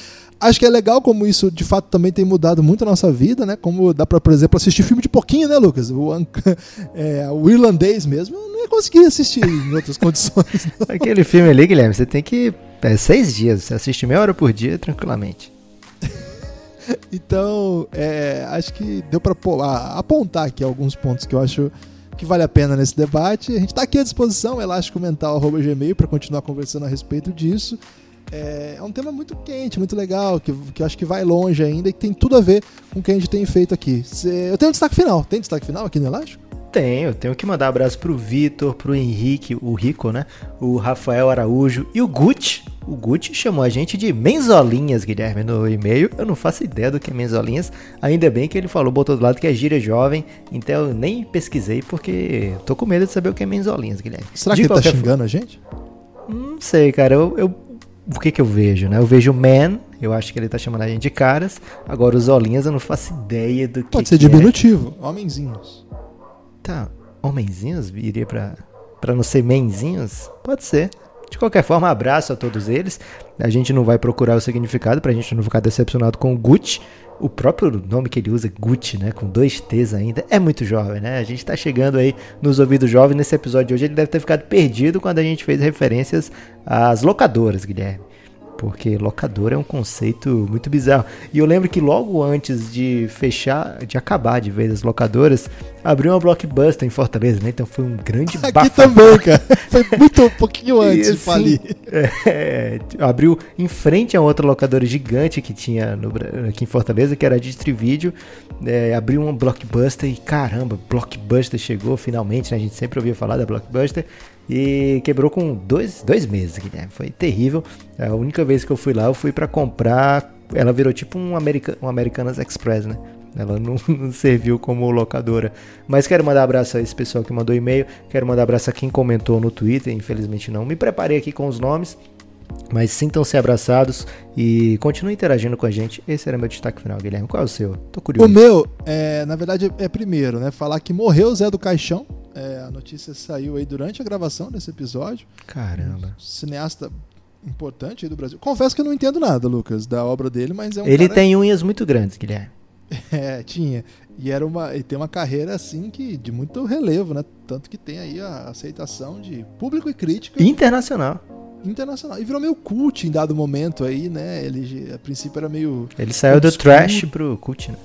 Acho que é legal como isso de fato também tem mudado muito a nossa vida, né? Como dá pra, por exemplo, assistir filme de pouquinho, né, Lucas? O, [LAUGHS] é, o irlandês mesmo, eu não ia conseguir assistir em outras [LAUGHS] condições. Não. Aquele filme ali, Guilherme, você tem que. É seis dias, você assiste meia hora por dia tranquilamente. [LAUGHS] então, é, acho que deu pra apontar aqui alguns pontos que eu acho que vale a pena nesse debate. A gente está aqui à disposição, elásticomental.gmail, para continuar conversando a respeito disso. É, é, um tema muito quente, muito legal, que, que eu acho que vai longe ainda e que tem tudo a ver com o que a gente tem feito aqui. Eu tenho um destaque final. Tem destaque final aqui no Elástico? Tenho, tenho que mandar abraço pro Vitor, pro Henrique, o Rico, né? O Rafael Araújo e o Gucci. O Gucci chamou a gente de menzolinhas, Guilherme, no e-mail. Eu não faço ideia do que é menzolinhas. Ainda bem que ele falou, botou do lado que é gíria jovem. Então eu nem pesquisei porque tô com medo de saber o que é menzolinhas, Guilherme. Será de que ele tá xingando a gente? Não sei, cara. Eu, eu, o que que eu vejo, né? Eu vejo man, eu acho que ele tá chamando a gente de caras. Agora os olinhas eu não faço ideia do que Pode ser que diminutivo, é. homenzinhos. Tá, homenzinhos? Iria pra, pra não ser menzinhos? Pode ser. De qualquer forma, abraço a todos eles. A gente não vai procurar o significado pra gente não ficar decepcionado com o Gucci. O próprio nome que ele usa, Gucci, né? Com dois T's ainda, é muito jovem, né? A gente tá chegando aí nos ouvidos jovens. Nesse episódio de hoje, ele deve ter ficado perdido quando a gente fez referências às locadoras, Guilherme porque locadora é um conceito muito bizarro. E eu lembro que logo antes de fechar, de acabar de vez as locadoras, abriu uma blockbuster em Fortaleza, né? Então foi um grande Aqui bafafá. também, cara. Foi muito um pouquinho [LAUGHS] antes assim, de falir. É, abriu em frente a outra locadora gigante que tinha no, aqui em Fortaleza, que era a Distrivídeo. É, abriu uma blockbuster e caramba, blockbuster chegou finalmente, né? A gente sempre ouvia falar da blockbuster e quebrou com dois, dois meses, Guilherme. Foi terrível. A única vez que eu fui lá, eu fui para comprar. Ela virou tipo um, America, um Americanas Express, né? Ela não, [LAUGHS] não, serviu como locadora. Mas quero mandar abraço a esse pessoal que mandou e-mail. Quero mandar abraço a quem comentou no Twitter. Infelizmente não. Me preparei aqui com os nomes. Mas sintam-se abraçados e continuem interagindo com a gente. Esse era meu destaque final, Guilherme. Qual é o seu? Tô curioso. O meu, é, na verdade, é primeiro, né? Falar que morreu o Zé do Caixão. É, a notícia saiu aí durante a gravação desse episódio. Caramba. Um cineasta importante aí do Brasil. Confesso que eu não entendo nada, Lucas, da obra dele, mas é um Ele cara... tem unhas muito grandes, Guilherme. [LAUGHS] É, tinha. E era uma, e tem uma carreira assim que de muito relevo, né? Tanto que tem aí a aceitação de público e crítica. Internacional. Internacional. E virou meio cult em dado momento aí, né? Ele a princípio era meio. Ele saiu do trash pro cult, né?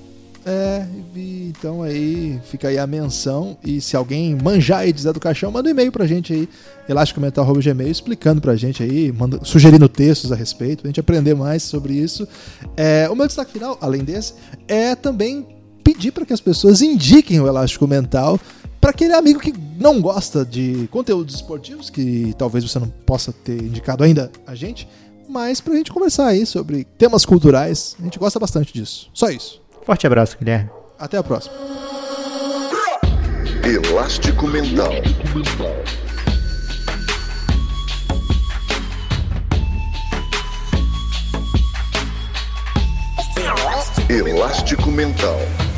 É, então aí fica aí a menção. E se alguém manjar e dizer do caixão, manda um e-mail pra gente aí, elásticomental.gmail, explicando pra gente aí, manda, sugerindo textos a respeito, pra gente aprender mais sobre isso. É, o meu destaque final, além desse, é também pedir para que as pessoas indiquem o Elástico Mental para aquele amigo que não gosta de conteúdos esportivos, que talvez você não possa ter indicado ainda a gente, mas pra gente conversar aí sobre temas culturais. A gente gosta bastante disso. Só isso. Forte abraço, Guilherme. Até a próxima. Elástico Mental. Elástico Mental.